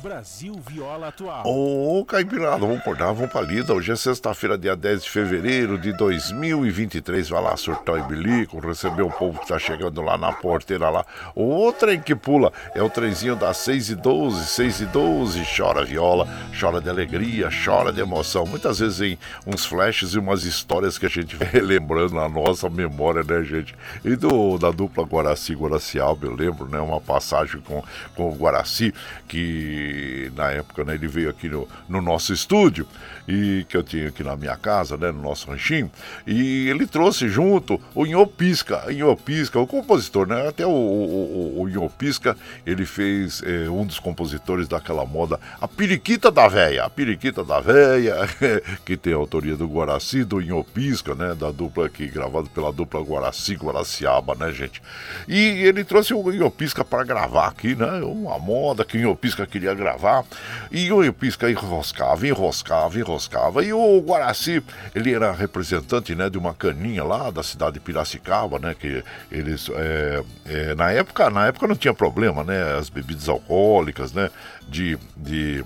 Brasil Viola Atual. Ô, Caipirada, vamos acordar, vamos pra lida. Hoje é sexta-feira, dia 10 de fevereiro de 2023. Vai lá surtar o bilico, receber o povo que tá chegando lá na porteira lá. O trem que pula é o trenzinho das 6 e 12, 6 e 12. Chora viola, chora de alegria, chora de emoção. Muitas vezes em uns flashes e umas histórias que a gente vai <laughs> lembrando na nossa memória, né, gente? E do, da dupla Guaraci Guaraciaba, eu lembro, né? Uma passagem com, com o Guaraci que na época né, ele veio aqui no, no nosso estúdio e que eu tinha aqui na minha casa, né, no nosso ranchinho, e ele trouxe junto o Inhopisca, Inhopisca, o compositor, né, até o, o, o Inhopisca, ele fez é, um dos compositores daquela moda, a Periquita da Véia, a Periquita da Véia, <laughs> que tem a autoria do Guaraci, do Inhopisca, né, da dupla aqui, gravado pela dupla Guaraci, Guaraciaba, né, gente, e ele trouxe o Inhopisca para gravar aqui, né, uma moda que o Inhopisca queria gravar, e o enroscava, enroscava, enroscava, enroscava. E o Guaraci, ele era representante né, de uma caninha lá da cidade de Piracicaba, né? Que eles. É, é, na, época, na época não tinha problema, né? As bebidas alcoólicas, né? De. de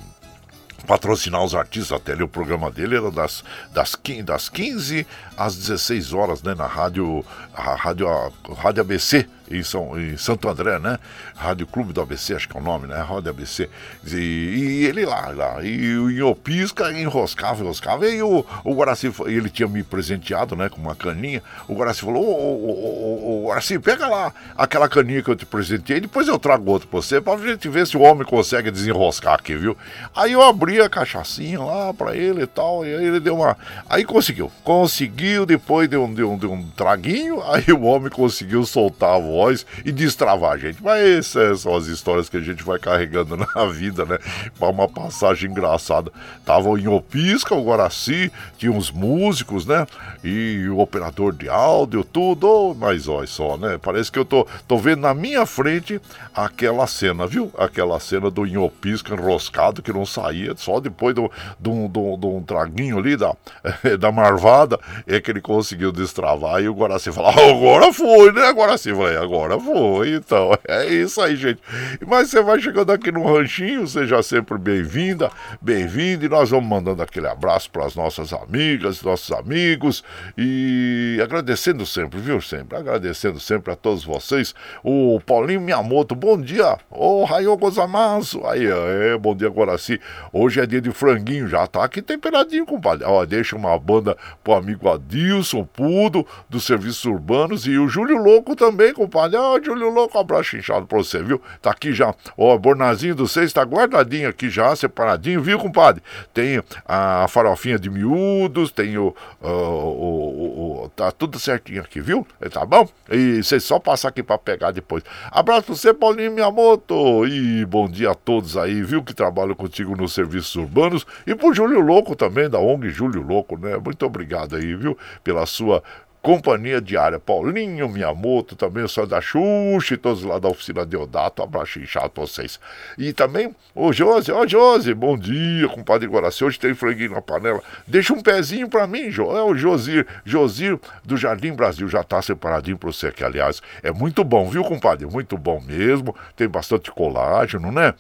patrocinar os artistas até ali o programa dele era das, das, das 15 às 16 horas né na rádio a rádio a, rádio ABC em, São, em Santo André, né? Rádio Clube do ABC, acho que é o nome, né? Rádio ABC. E, e ele lá, lá, e o Inhopisca enroscava, enroscava. E o, o Guaraci, ele tinha me presenteado, né? Com uma caninha. O Guaraci falou: Ô, ô, ô, Guaraci, pega lá aquela caninha que eu te presentei, depois eu trago outro pra você, pra gente ver se o homem consegue desenroscar aqui, viu? Aí eu abri a cachaçinha lá pra ele e tal, e aí ele deu uma. Aí conseguiu, conseguiu, depois deu um, deu um, deu um traguinho, aí o homem conseguiu soltar a voz voz e destravar a gente. Mas essas são as histórias que a gente vai carregando <laughs> na vida, né? Uma passagem engraçada. Tava em Opisca, o Guaraci, tinha uns músicos, né? E o operador de áudio, tudo. Mas olha só, né? Parece que eu tô, tô vendo na minha frente aquela cena, viu? Aquela cena do Inhopisca enroscado que não saía, só depois do, do, do, do um traguinho ali da, <laughs> da marvada é que ele conseguiu destravar. E o Guaraci falou: ah, agora foi, né? Guaraci, vai, agora foi, então. <laughs> É isso aí, gente. Mas você vai chegando aqui no ranchinho, seja sempre bem-vinda, bem-vindo. E nós vamos mandando aquele abraço para as nossas amigas, nossos amigos. E agradecendo sempre, viu? Sempre. Agradecendo sempre a todos vocês. O Paulinho Miyamoto, bom dia. Ô, Raio Gozamasu. Aí, é, bom dia, Guaraci. Hoje é dia de franguinho, já tá aqui temperadinho, compadre. Ó, deixa uma banda pro amigo Adilson Pudo, dos serviços urbanos. E o Júlio Louco também, compadre compadre. Ó, oh, Júlio Louco, um abraço inchado pra você, viu? Tá aqui já. Ó, o bornazinho do seis tá guardadinho aqui já, separadinho, viu, compadre? Tem a farofinha de miúdos, tem o. o, o, o tá tudo certinho aqui, viu? Tá bom? E você só passar aqui pra pegar depois. Abraço pra você, Paulinho Miyamoto. E bom dia a todos aí, viu? Que trabalham contigo nos serviços urbanos. E pro Júlio Louco também, da ONG Júlio Louco, né? Muito obrigado aí, viu? Pela sua Companhia Diária, Paulinho Miyamoto, também o senhor da Xuxa, todos lá da oficina Deodato, abraço inchado pra vocês. E também o Josi, ó Josi, bom dia, compadre Guaraci, hoje tem franguinho na panela, deixa um pezinho pra mim, jo, é o Josir, Josir do Jardim Brasil, já tá separadinho pra você aqui, aliás, é muito bom, viu, compadre, muito bom mesmo, tem bastante colágeno, né?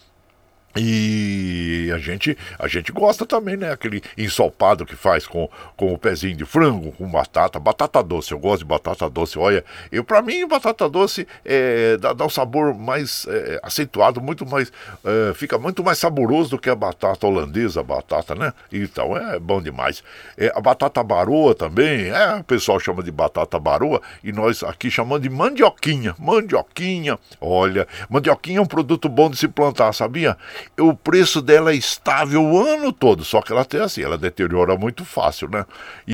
E a gente, a gente gosta também, né? Aquele ensopado que faz com, com o pezinho de frango, com batata, batata doce. Eu gosto de batata doce. Olha, eu para mim batata doce é, dá, dá um sabor mais é, acentuado, muito mais, é, fica muito mais saboroso do que a batata holandesa, a batata, né? Então é bom demais. É, a batata baroa também, é, o pessoal chama de batata baroa e nós aqui chamamos de mandioquinha, mandioquinha. Olha, mandioquinha é um produto bom de se plantar, sabia? O preço dela é estável o ano todo, só que ela tem assim, ela deteriora muito fácil, né?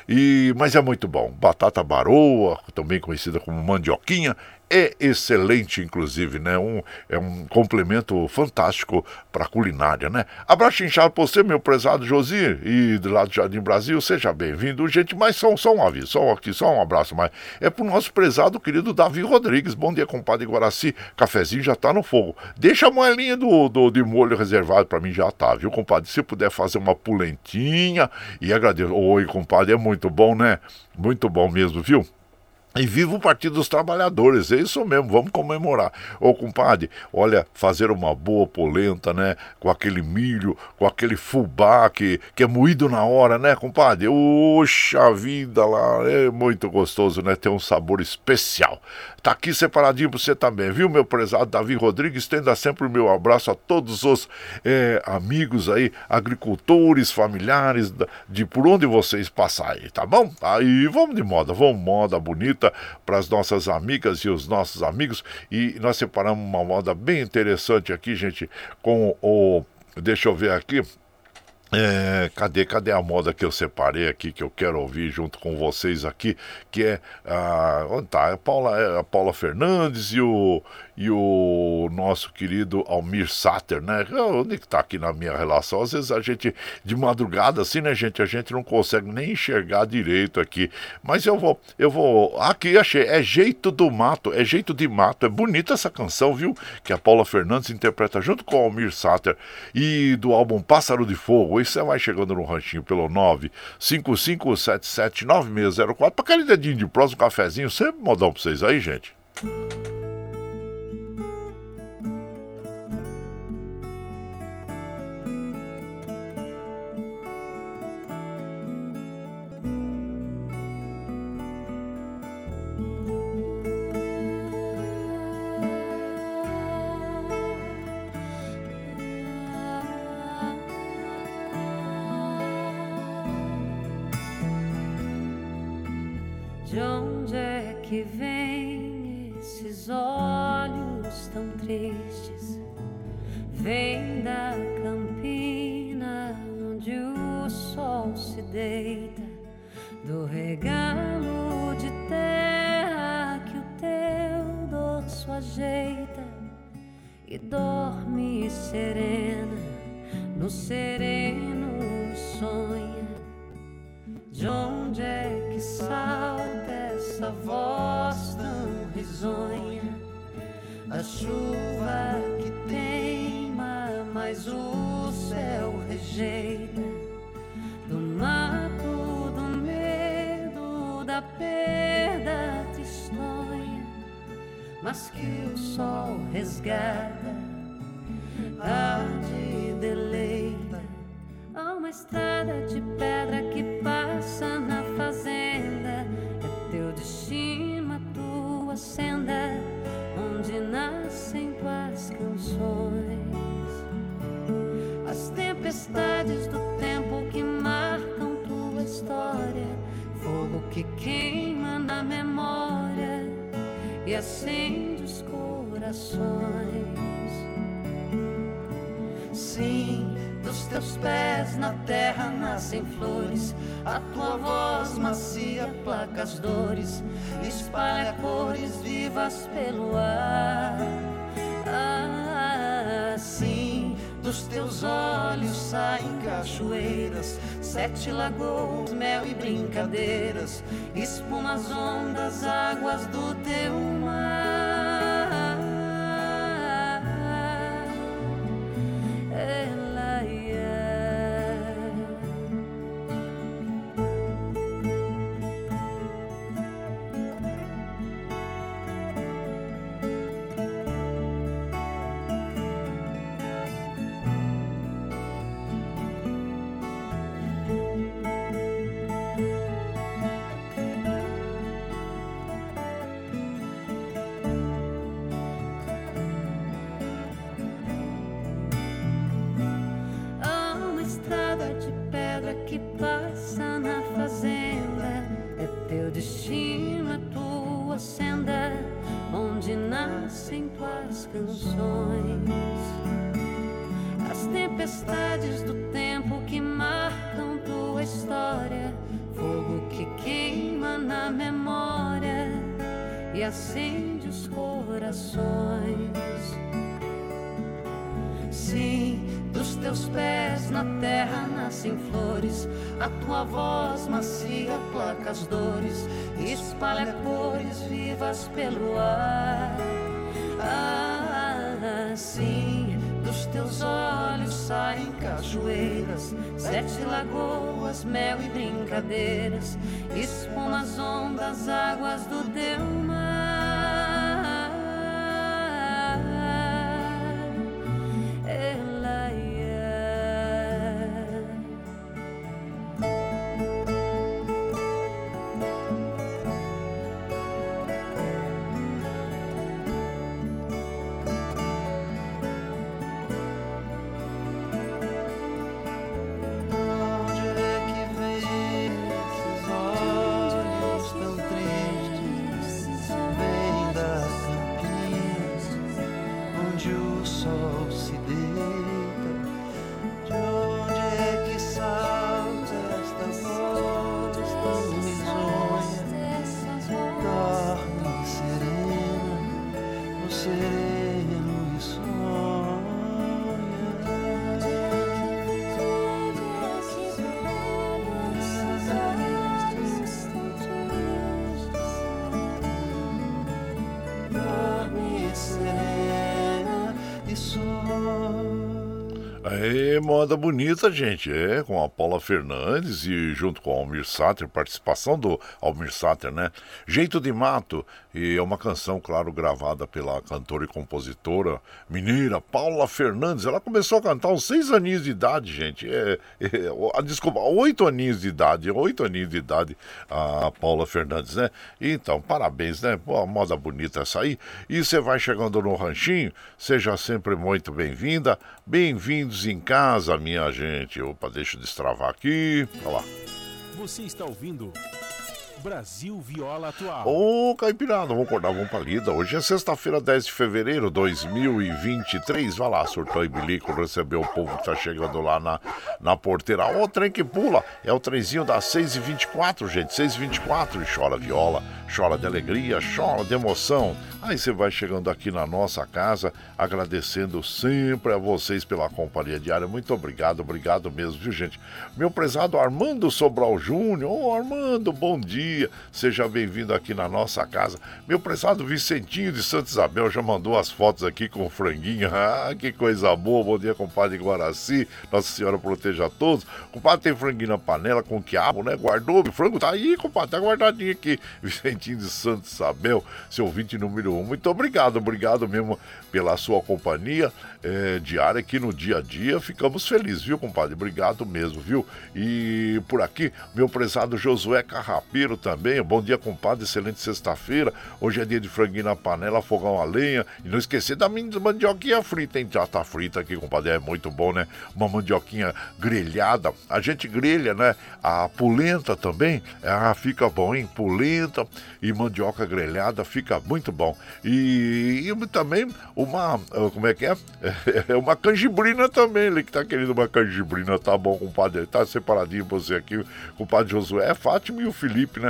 E, mas é muito bom. Batata baroa, também conhecida como mandioquinha, é excelente, inclusive, né? Um, é um complemento fantástico para a culinária, né? Abraço inchado para você, meu prezado Josi, e do lado do Jardim Brasil, seja bem-vindo. Gente, mas só, só um aviso, só aqui, só um abraço, mas é pro nosso prezado querido Davi Rodrigues. Bom dia, compadre Guaraci. Cafezinho já tá no fogo. Deixa a moelinha do, do, de molho reservado para mim, já tá, viu, compadre? Se puder fazer uma pulentinha e agradeço. Oi, compadre, é muito bom, né? Muito bom mesmo, viu? E viva o Partido dos Trabalhadores, é isso mesmo, vamos comemorar. Ô compadre, olha, fazer uma boa polenta, né? Com aquele milho, com aquele fubá que, que é moído na hora, né, compadre? Oxa vida lá, é muito gostoso, né? Tem um sabor especial. Tá aqui separadinho pra você também, viu, meu prezado Davi Rodrigues? Estenda sempre o meu abraço a todos os é, amigos aí, agricultores, familiares, de por onde vocês passarem, tá bom? Aí vamos de moda, vamos moda bonita para as nossas amigas e os nossos amigos. E nós separamos uma moda bem interessante aqui, gente, com o. Deixa eu ver aqui. É, cadê, cadê a moda que eu separei aqui, que eu quero ouvir junto com vocês aqui, que é a, onde tá? A Paula, é a Paula Fernandes e o, e o nosso querido Almir Sater, né? Onde que tá aqui na minha relação? Às vezes a gente, de madrugada assim, né, gente? A gente não consegue nem enxergar direito aqui. Mas eu vou, eu vou. Aqui achei, é Jeito do Mato, é Jeito de Mato. É bonita essa canção, viu? Que a Paula Fernandes interpreta junto com o Almir Sater e do álbum Pássaro de Fogo. Você vai chegando no ranchinho pelo 955779604 para aquele dedinho de próximo cafezinho. Sempre modão pra vocês aí, gente. Vem esses olhos tão tristes? Vem da campina onde o sol se deita, do regalo de terra que o teu dorso ajeita e dorme serena no sereno sonha. De onde é que salta essa voz tão risonha? A chuva que teima, mas o céu rejeita. Do mato, do medo, da perda tristonha, mas que o sol resgata, tarde deleita. Uma estrada de pedra que passa na fazenda. É teu destino, a tua senda, onde nascem tuas canções. As tempestades do tempo que marcam tua história. Fogo que queima na memória e acende os corações. Sim, teus pés na terra nascem flores. A tua voz macia placa as dores, espalha cores vivas pelo ar. Assim, dos teus olhos saem cachoeiras, sete lagoas, mel e brincadeiras, espuma as ondas, águas do teu mar. Espalha cores vivas pelo ar. Ah, sim, dos teus olhos saem cachoeiras, sete lagoas, mel e brincadeiras, expõe as ondas, águas do teu moda bonita, gente. É, com a Paula Fernandes e junto com o Almir Sater, participação do Almir Sater, né? Jeito de Mato. E é uma canção, claro, gravada pela cantora e compositora mineira Paula Fernandes. Ela começou a cantar aos seis aninhos de idade, gente. É, é, desculpa, oito aninhos de idade. Oito aninhos de idade, a Paula Fernandes, né? Então, parabéns, né? Pô, moda bonita essa aí. E você vai chegando no ranchinho, seja sempre muito bem-vinda. Bem-vindos em casa, minha gente. Opa, deixa eu destravar aqui. Olha lá. Você está ouvindo Brasil Viola Atual. Ô, Caipirada, vamos acordar, vamos pra lida. Hoje é sexta-feira, 10 de fevereiro de 2023. Vai lá, surtou e bilico, recebeu o povo que tá chegando lá na, na porteira. Ô, trem que pula, é o trenzinho das 6h24, gente, 6h24. E chora viola, chora de alegria, chora de emoção. Aí você vai chegando aqui na nossa casa, agradecendo sempre a vocês pela companhia diária. Muito obrigado, obrigado mesmo, viu, gente? Meu prezado Armando Sobral Júnior. Ô, Armando, bom dia dia. Seja bem-vindo aqui na nossa casa. Meu prezado Vicentinho de Santa Isabel já mandou as fotos aqui com o franguinho. <laughs> Ah, que coisa boa. Bom dia, compadre Guaraci. Nossa Senhora proteja a todos. Compadre tem franguinho na panela com quiabo, né? Guardou. O frango tá aí, compadre. Tá guardadinho aqui. <laughs> Vicentinho de Santa Isabel, seu ouvinte número um. Muito obrigado, obrigado mesmo pela sua companhia é, diária aqui no dia a dia. Ficamos felizes, viu, compadre? Obrigado mesmo, viu? E por aqui, meu prezado Josué Carrapeiro também. Bom dia, compadre. Excelente sexta-feira. Hoje é dia de franguinho na panela, fogão a lenha. E não esquecer da mandioquinha frita, hein? Já tá frita aqui, compadre. É muito bom, né? Uma mandioquinha grelhada. A gente grelha, né? A polenta também. Ah, fica bom, hein? Polenta e mandioca grelhada fica muito bom. E, e também uma. Ah, como é que é? <laughs> É uma canjibrina também. Ele que tá querendo uma canjibrina, tá bom, compadre. Tá separadinho você aqui. Compadre Josué, Fátima e o Felipe, né?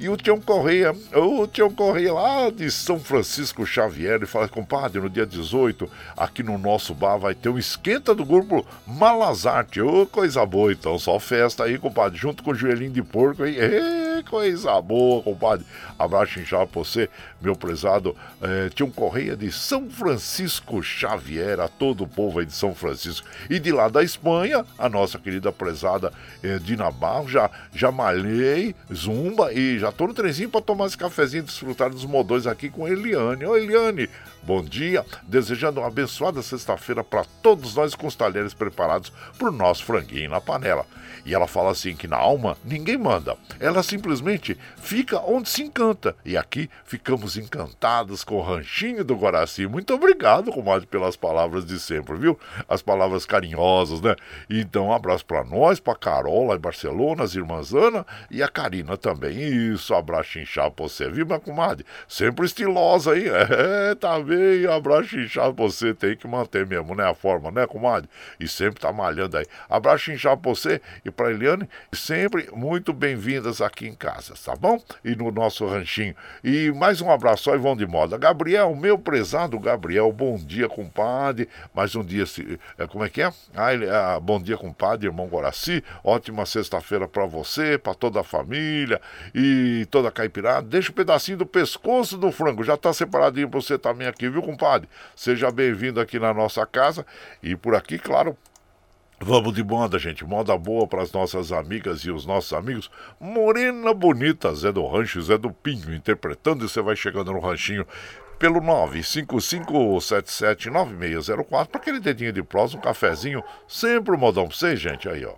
E o Tião Correia, o Tião Correia lá de São Francisco Xavier, ele fala, compadre, no dia 18, aqui no nosso bar vai ter um esquenta do grupo Malazarte. Ô, oh, coisa boa, então, só festa aí, compadre, junto com o joelhinho de porco, hein? Ei, coisa boa, compadre. Abraço inchado pra você, meu prezado é, Tião Correia de São Francisco Xavier, a todo o povo aí de São Francisco. E de lá da Espanha, a nossa querida prezada é, Dina Barro, já, já malhei, zumba e já tô no trenzinho para tomar esse cafezinho e desfrutar dos modões aqui com Eliane. Ô Eliane, bom dia. Desejando uma abençoada sexta-feira para todos nós com os talheres preparados para o nosso franguinho na panela. E ela fala assim que na alma ninguém manda. Ela simplesmente fica onde se encanta. E aqui ficamos encantados com o ranchinho do Guaraci. Muito obrigado, comadre, pelas palavras de sempre, viu? As palavras carinhosas, né? Então, um abraço para nós, para Carol lá em Barcelona, as irmãs Ana e a Karina também. Isso, abraço inchado pra você, viu, minha comadre? Sempre estilosa aí. <laughs> É, tá bem, abraço inchado pra você. Tem que manter mesmo, né? A forma, né, comadre? E sempre tá malhando aí. Abraço inchado pra você e para Eliane, sempre muito bem-vindas aqui casa, tá bom? E no nosso ranchinho. E mais um abraço ao Ivão de Moda. Gabriel, meu prezado Gabriel, bom dia, compadre. Mais um dia, se, é, como é que é? Ah, ele, ah, bom dia, compadre, irmão Guaraci. Ótima sexta-feira para você, para toda a família e toda a caipirada. Deixa um pedacinho do pescoço do frango, já tá separadinho pra você também aqui, viu, compadre? Seja bem-vindo aqui na nossa casa e por aqui, claro, Vamos de moda, gente. Moda boa para as nossas amigas e os nossos amigos. Morena Bonita, Zé do Rancho, Zé do Pinho, interpretando e você vai chegando no ranchinho pelo 955779604 para aquele dedinho de prosa, um cafezinho, sempre um modão para vocês, gente. Aí, ó.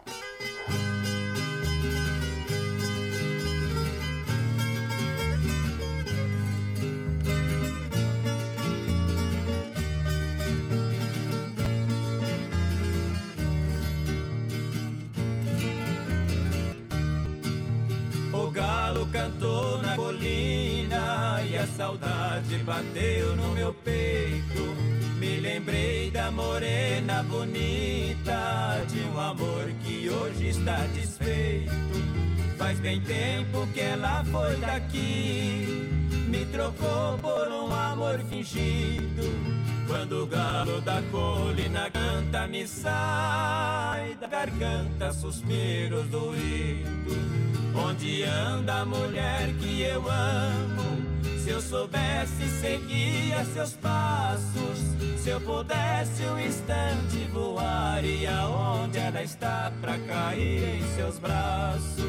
Cantou na colina e a saudade bateu no meu peito. Me lembrei da morena bonita, de um amor que hoje está desfeito. Faz bem tempo que ela foi daqui, me trocou por um amor fingido. Quando o galo da colina canta, me sai da garganta suspiros doídos. Onde anda a mulher que eu amo? Se eu soubesse, seguia seus passos. Se eu pudesse um instante voar, e aonde ela está pra cair em seus braços?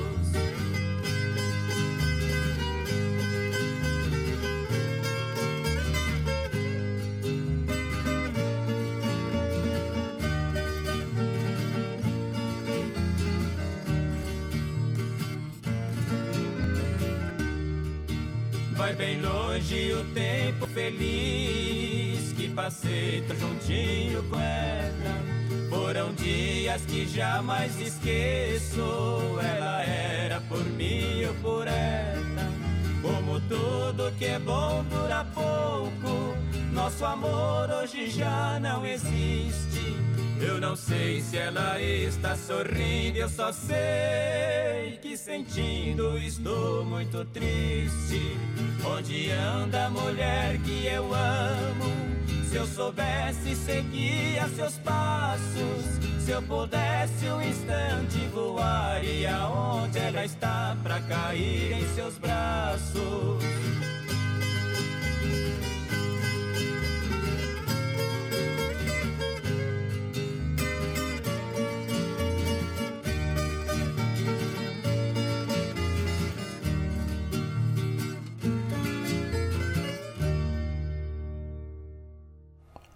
Vai bem longe o tempo feliz que passei tão juntinho com ela. Foram dias que jamais esqueço. Ela era por mim, eu por ela. Como tudo que é bom dura pouco. Nosso amor hoje já não existe. Eu não sei se ela está sorrindo, eu só sei que sentindo estou muito triste. Onde anda a mulher que eu amo? Se eu soubesse, seguia seus passos. Se eu pudesse um instante voar, e aonde ela está pra cair em seus braços?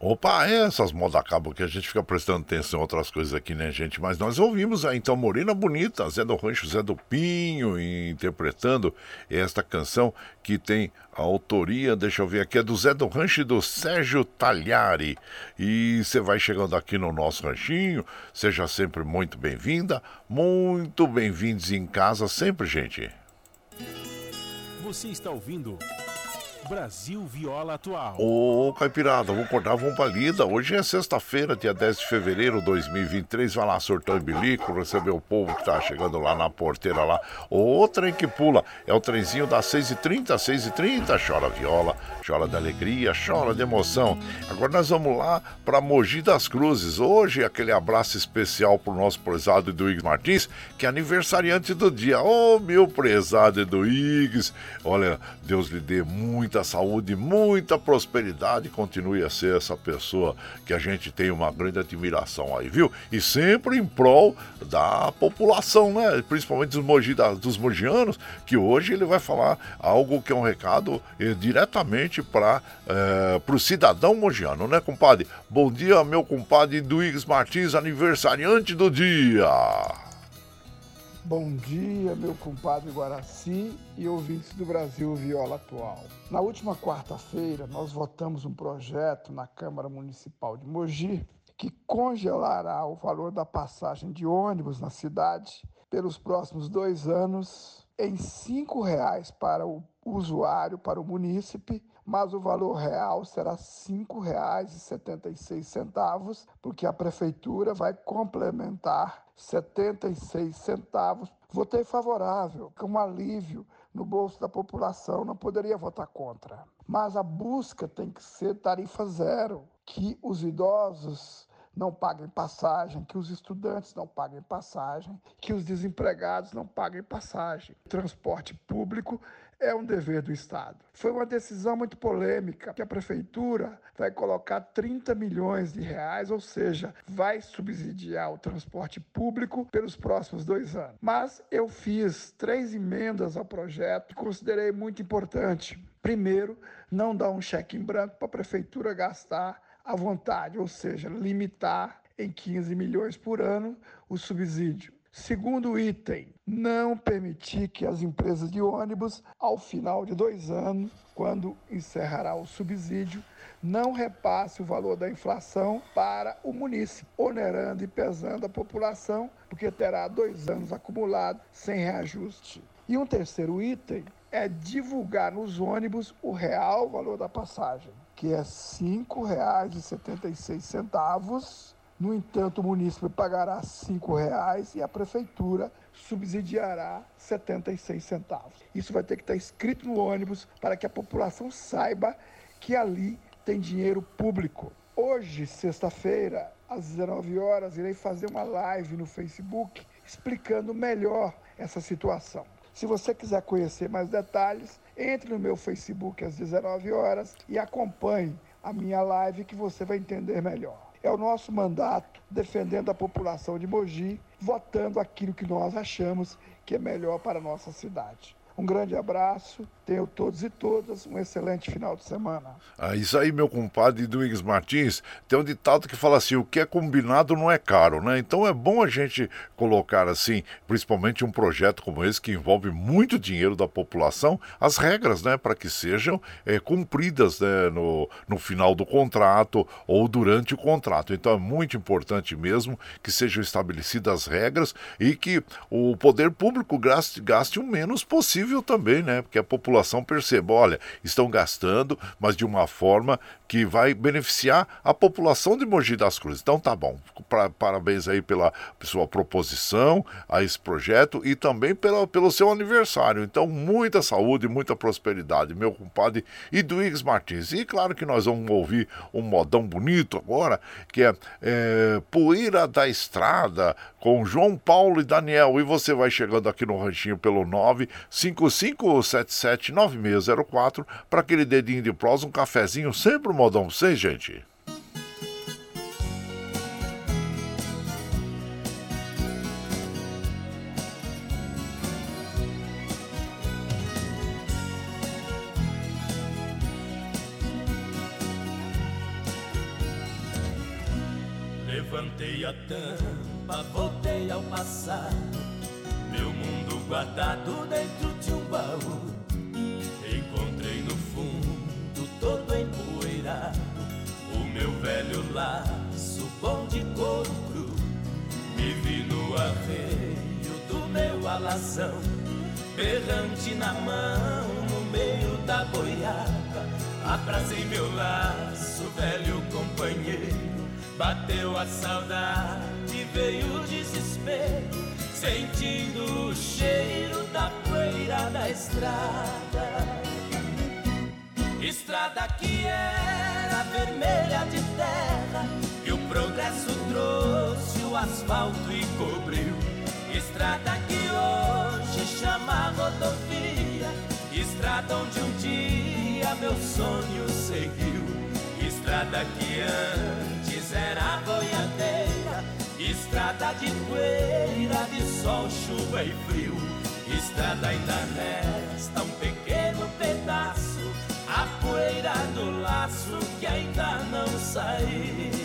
Opa, é essas modas acabam que a gente fica prestando atenção em outras coisas aqui, né, gente? Mas nós ouvimos aí, então, Morena Bonita, Zé do Rancho, Zé do Pinho, interpretando esta canção que tem a autoria, deixa eu ver aqui, é do Zé do Rancho e do Sérgio Talhari. E você vai chegando aqui no nosso ranchinho, seja sempre muito bem-vinda, muito bem-vindos em casa sempre, gente. Você está ouvindo Brasil Viola Atual. Ô, Caipirada, vamos acordar, vamos pra lida. Hoje é sexta-feira, dia 10 de fevereiro de 2023. Vai lá, sortão e bilico, receber o povo que tá chegando lá na porteira lá. O trem que pula é o trenzinho das 6h30, 6h30. Chora viola, chora de alegria, chora de emoção. Agora nós vamos lá pra Mogi das Cruzes. Hoje, aquele abraço especial pro nosso prezado Eduígues Martins, que é aniversariante do dia. Ô, meu prezado Eduígues. Olha, Deus lhe dê muita saúde, muita prosperidade. Continue a ser essa pessoa que a gente tem uma grande admiração aí, viu? E sempre em prol da população, né? Principalmente dos, mogi, dos mogianos, que hoje ele vai falar algo que é um recado eh, diretamente para eh, o cidadão mogiano, né, compadre? Bom dia, meu compadre Duígues Martins, aniversariante do dia. Bom dia, meu compadre Guaraci e ouvintes do Brasil Viola Atual. Na última quarta-feira, nós votamos um projeto na Câmara Municipal de Mogi que congelará o valor da passagem de ônibus na cidade pelos próximos dois anos em cinco reais para o usuário, para o munícipe, mas o valor real será R$ 5,76, porque a prefeitura vai complementar 76 centavos. Votei favorável, com um alívio no bolso da população, não poderia votar contra. Mas a busca tem que ser tarifa zero, que os idosos não paguem passagem, que os estudantes não paguem passagem, que os desempregados não paguem passagem. Transporte público é um dever do Estado. Foi uma decisão muito polêmica, que a prefeitura vai colocar 30 milhões de reais, ou seja, vai subsidiar o transporte público pelos próximos dois anos. Mas eu fiz três emendas ao projeto que considerei muito importante. Primeiro, não dar um cheque em branco para a prefeitura gastar à vontade, ou seja, limitar em 15 milhões por ano o subsídio. Segundo item, não permitir que as empresas de ônibus, ao final de dois anos, quando encerrará o subsídio, não repasse o valor da inflação para o município, onerando e pesando a população, porque terá dois anos acumulados sem reajuste. E um terceiro item é divulgar nos ônibus o real valor da passagem, que é R$ 5,76 no entanto, o município pagará R$ 5,00 e a prefeitura subsidiará 76 centavos. Isso vai ter que estar escrito no ônibus para que a população saiba que ali tem dinheiro público. Hoje, sexta-feira, às 19 horas, irei fazer uma live no Facebook explicando melhor essa situação. Se você quiser conhecer mais detalhes, entre no meu Facebook às 19 horas e acompanhe a minha live que você vai entender melhor. É o nosso mandato defendendo a população de Mogi, votando aquilo que nós achamos que é melhor para a nossa cidade. Um grande abraço Tenham todos e todas um excelente final de semana. Ah, isso aí, meu compadre Duígues Martins, tem um ditado que fala assim: o que é combinado não é caro, né? Então é bom a gente colocar assim, principalmente um projeto como esse que envolve muito dinheiro da população, as regras, né, para que sejam é, cumpridas né, no, no final do contrato ou durante o contrato. Então é muito importante mesmo que sejam estabelecidas as regras e que o poder público gaste, gaste o menos possível também, né? Porque a população perceba, olha, estão gastando, mas de uma forma que vai beneficiar a população de Mogi das Cruzes. Então tá bom. Pra, parabéns aí pela sua proposição a esse projeto e também pela, pelo seu aniversário. Então, muita saúde, muita prosperidade, meu compadre Iduígues Martins. E claro que nós vamos ouvir um modão bonito agora, que é, é Poeira da Estrada, com João Paulo e Daniel. E você vai chegando aqui no ranchinho pelo 955779604 para aquele dedinho de prosa, um cafezinho, sempre um modão pra gente. Levantei a tampa, voltei ao passado. Meu mundo guardado dentro de um baú. Encontrei no fundo todo empoeirado. O meu velho laço bom de couro cru. Me vi no arreio do meu alazão. Berrante na mão, no meio da boiada. Abracei meu laço, velho companheiro. Bateu a saudade, veio o desespero, sentindo o cheiro da poeira da estrada. Estrada que era vermelha de terra, que o progresso trouxe o asfalto e cobriu. Estrada que hoje chama rodovia, estrada onde um dia meu sonho seguiu. Estrada que antes era boiadeira, estrada de poeira, de sol, chuva e frio. Estrada ainda resta um pequeno pedaço, a poeira do laço que ainda não saiu.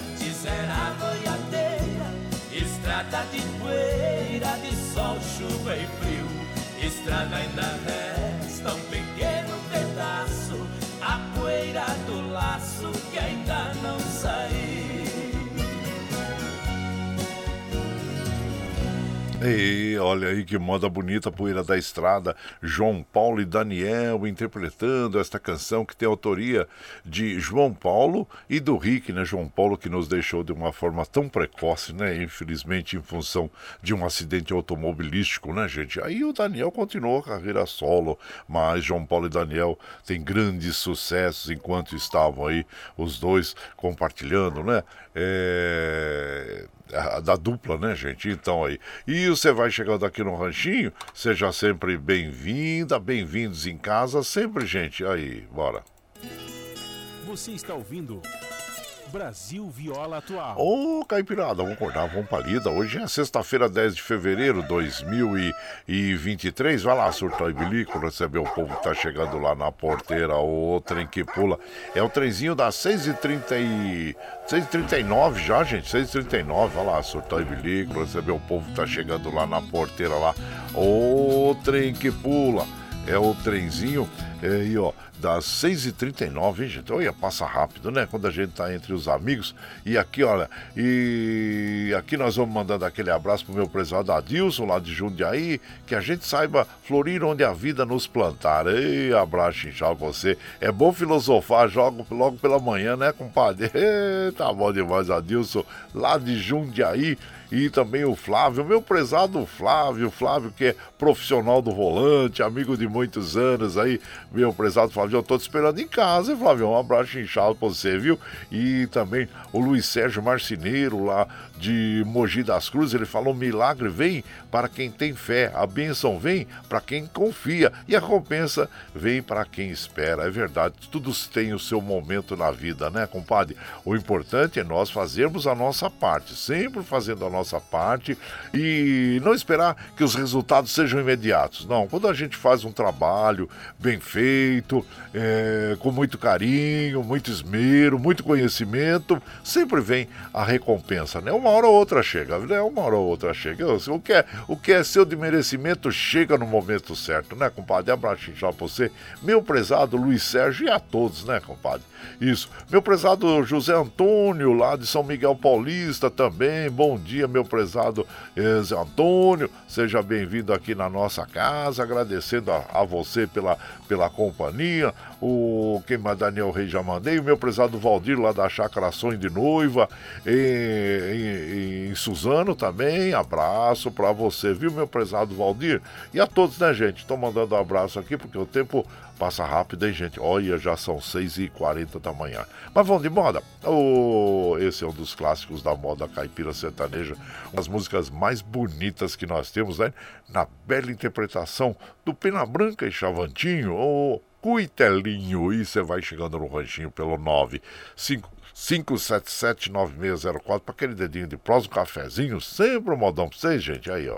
era boiadeira, estrada de poeira, de sol, chuva e frio. Estrada ainda resta um pequeno pedaço, a poeira do laço que ainda E olha aí que moda bonita, Poeira da Estrada. João Paulo e Daniel interpretando esta canção que tem autoria de João Paulo e do Rick, né? João Paulo que nos deixou de uma forma tão precoce, né? Infelizmente, em função de um acidente automobilístico, né, gente? Aí o Daniel continuou a carreira solo, mas João Paulo e Daniel têm grandes sucessos enquanto estavam aí os dois compartilhando, né? É da dupla, né, gente? Então aí. E você vai chegando aqui no Ranchinho, seja sempre bem-vinda, bem-vindos em casa, sempre, gente. Aí, bora. Você está ouvindo Brasil Viola Atual. Ô, Caipirada, vamos acordar, vamos pra lida. Hoje é sexta-feira, 10 de fevereiro de 2023. Vai lá, surtar e bilico, receber o povo que tá chegando lá na porteira, o trem que pula. É o trenzinho das 6h30 e... 6h39 já, gente, 6h39. Vai lá, surtar e bilico, receber o povo que tá chegando lá na porteira lá. O trem que pula. É o trenzinho, é, aí ó, das 6h39, hein, gente? Olha, passa rápido, né? Quando a gente tá entre os amigos. E aqui, olha, e aqui nós vamos mandando aquele abraço pro meu prezado Adilson, lá de Jundiaí, que a gente saiba florir onde a vida nos plantar. Ei, abraço inchado você. É bom filosofar jogo logo pela manhã, né, compadre? <laughs> Ei, tá bom demais, Adilson, lá de Jundiaí e também o Flávio, meu prezado Flávio, Flávio que é profissional do volante, amigo de muitos anos aí, meu prezado Flávio, eu tô te esperando em casa, Flávio, um abraço inchado pra você, viu? E também o Luiz Sérgio Marceneiro lá de Mogi das Cruzes, ele falou, milagre vem para quem tem fé, a bênção vem para quem confia e a recompensa vem para quem espera, é verdade, tudo tem o seu momento na vida, né, compadre? O importante é nós fazermos a nossa parte, sempre fazendo a nossa nossa parte e não esperar que os resultados sejam imediatos. Não, quando a gente faz um trabalho bem feito, é, com muito carinho, muito esmero, muito conhecimento, sempre vem a recompensa, né? Uma hora ou outra chega, né? Uma hora ou outra chega. O que é, o que é seu de merecimento chega no momento certo, né, compadre? Abraço já pra você, meu prezado Luiz Sérgio e a todos, né, compadre? Isso. Meu prezado José Antônio, lá de São Miguel Paulista também. Bom dia, meu prezado eh, Zé Antônio. Seja bem-vindo aqui na nossa casa. Agradecendo a, a, você pela, pela companhia. O quem Daniel Reis já mandei. O meu prezado Valdir, lá da Chácara Sonho de Noiva. Em, em, em Suzano também. Abraço para você, viu, meu prezado Valdir? E a todos, né, gente? Estou mandando um abraço aqui porque o tempo Passa rápido, hein, gente? Olha, já são 6h40 da manhã. Mas vamos de moda. Oh, esse é um dos clássicos da moda caipira sertaneja. Uma das músicas mais bonitas que nós temos, né? Na bela interpretação do Pena Branca e Chavantinho. Oh, Cuitelinho. E você vai chegando no ranchinho pelo 95. 5779604 para aquele dedinho de prós, um cafezinho, sempre um modão para vocês, gente. Aí, ó.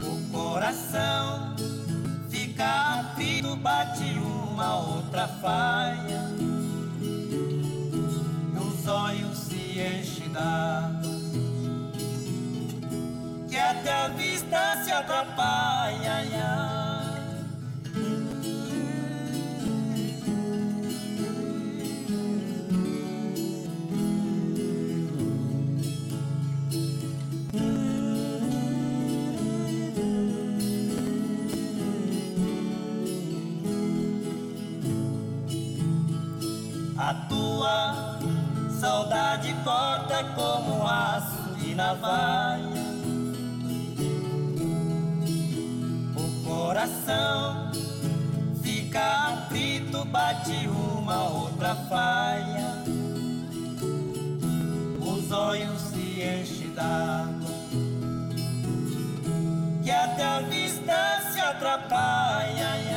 O coração fica aflito, bate uma outra faia. Os olhos se enchem d'água. Que até a vista se atrapalha. Saudade corta como aço de navalha. O coração fica aflito, bate uma outra faia. Os olhos se enchem d'água. Que até a se atrapalha.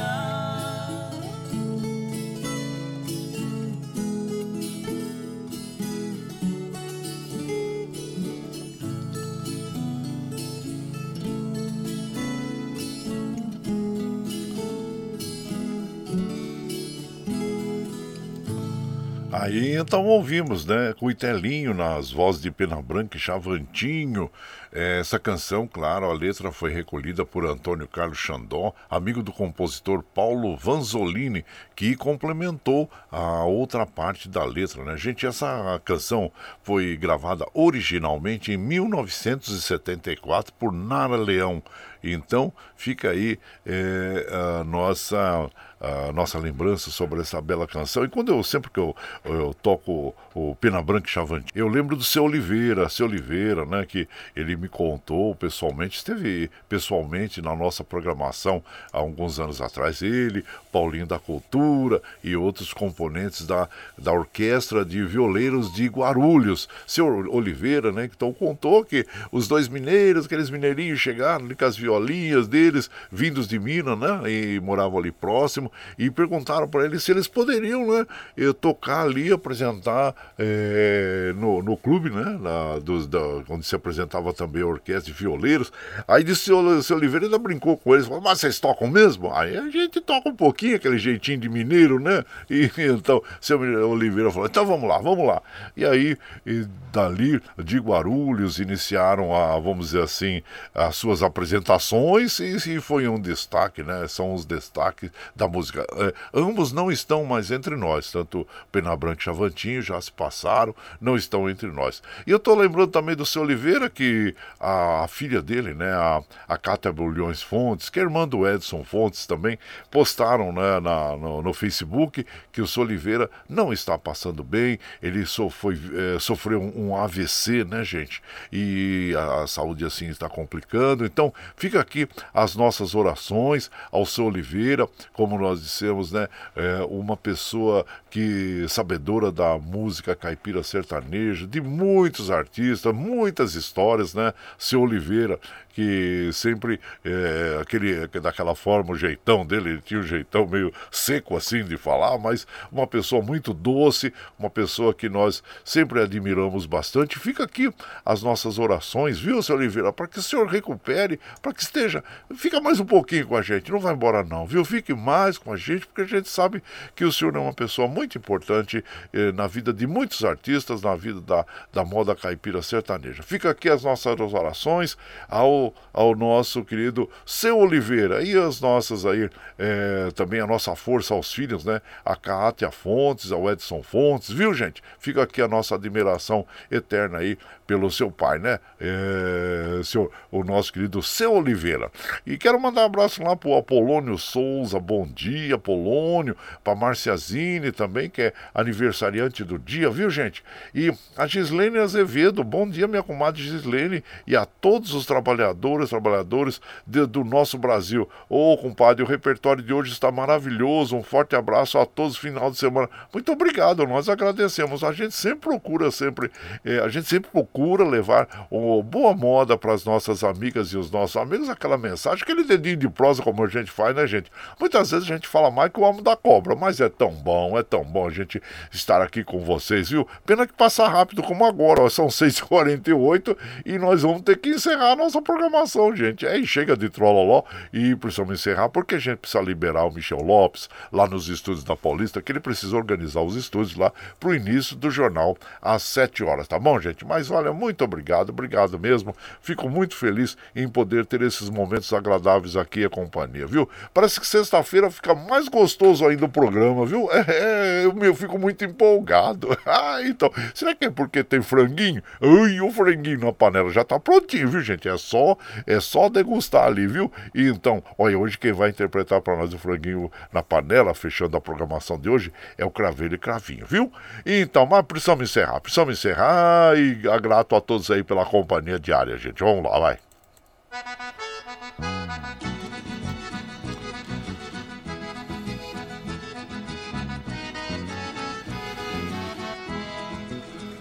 Aí então ouvimos, né? Cuitelinho nas vozes de Pena Branca e Chavantinho. É, Essa canção, claro, a letra foi recolhida por Antônio Carlos Xandó, amigo do compositor Paulo Vanzolini, que complementou a outra parte da letra, né? Gente, essa canção foi gravada originalmente em 1974 por Nara Leão. Então fica aí é, a nossa a nossa lembrança sobre essa bela canção. E quando eu sempre que eu, eu toco o Pena Branca e Chavante, eu lembro do seu Oliveira, seu Oliveira, né, que ele me contou pessoalmente, esteve pessoalmente na nossa programação há alguns anos atrás, ele, Paulinho da Cultura e outros componentes da, da orquestra de violeiros de Guarulhos. Seu Oliveira, né, então contou que os dois mineiros, aqueles mineirinhos chegaram com as violinhas deles, vindos de Minas, né, e moravam ali próximo, e perguntaram para eles se eles poderiam, né, eh, tocar ali, apresentar eh, no, no clube, né, dos, da, onde se apresentava também a orquestra de violeiros. Aí disse o seu Oliveira ainda brincou com eles, falou, mas vocês tocam mesmo? Aí a gente toca um pouquinho, aquele jeitinho de mineiro, né? E <laughs> então, seu Oliveira falou, então vamos lá, vamos lá. E aí, e dali, de Guarulhos, iniciaram a, vamos dizer assim, as suas apresentações e, e foi um destaque, né? São os destaques da música. É, ambos não estão mais entre nós, tanto Pena Branca e Chavantinho já se passaram, não estão entre nós. E eu estou lembrando também do seu Oliveira que a, a filha dele, né, a, a Cátia Bulhões Fontes, que é irmã do Edson Fontes também, postaram né, na, no, no Facebook que o seu Oliveira não está passando bem, ele so, foi, é, sofreu um, um AVC, né, gente? E a, a saúde assim está complicando. Então, fica aqui as nossas orações ao seu Oliveira, como nós dissemos, né? É, uma pessoa que sabedora da música caipira sertaneja, de muitos artistas, muitas histórias, né? Seu Oliveira, que sempre é, aquele, daquela forma, o jeitão dele, ele tinha um jeitão meio seco assim de falar, mas uma pessoa muito doce, uma pessoa que nós sempre admiramos bastante. Fica aqui as nossas orações, viu, seu Oliveira, para que o senhor recupere, para que esteja, fica mais um pouquinho com a gente, não vai embora não, viu? Fique mais com a gente, porque a gente sabe que o senhor é uma pessoa muito importante eh, na vida de muitos artistas, na vida da, da moda caipira sertaneja. Fica aqui as nossas orações ao, ao nosso querido seu Oliveira e as nossas aí, eh, também a nossa força aos filhos, né? A Cátia Fontes, ao Edson Fontes, viu, gente? Fica aqui a nossa admiração eterna aí pelo seu pai, né? É, seu, o nosso querido Seu Oliveira. E quero mandar um abraço lá pro Apolônio Souza, bom dia, Apolônio, pra Marciazine também, que é aniversariante do dia, viu, gente? E a Gislene Azevedo, bom dia, minha comadre Gislene, e a todos os trabalhadores, trabalhadores de, do nosso Brasil. Ô, oh, compadre, o repertório de hoje está maravilhoso, um forte abraço a todos, final de semana. Muito obrigado, nós agradecemos. A gente sempre procura, sempre, é, a gente sempre procura procura levar uma boa moda para as nossas amigas e os nossos amigos, aquela mensagem, aquele dedinho de prosa como a gente faz, né, gente? Muitas vezes a gente fala mais que o homem da cobra, mas é tão bom, é tão bom a gente estar aqui com vocês, viu? Pena que passa rápido como agora, ó, são 6h48 e nós vamos ter que encerrar a nossa programação, gente. Aí chega de trololó e precisamos encerrar porque a gente precisa liberar o Michel Lopes lá nos estúdios da Paulista, que ele precisa organizar os estúdios lá para o início do jornal às 7 horas, tá bom, gente? Mas olha, Olha, muito obrigado, obrigado mesmo. Fico muito feliz em poder ter esses momentos agradáveis aqui a companhia, viu? Parece que sexta-feira fica mais gostoso ainda o programa, viu? <laughs> É, eu, eu fico muito empolgado. <laughs> Ah, então, será que é porque tem franguinho? Ai, o franguinho na panela já tá prontinho, viu, gente? É só, é só degustar ali, viu? E então, olha, hoje quem vai interpretar para nós o franguinho na panela, fechando a programação de hoje, é o Cravelho e Cravinho, viu? Então, mas precisamos encerrar, precisamos encerrar e agradecer grato a todos aí pela companhia diária, gente. Vamos lá, vai.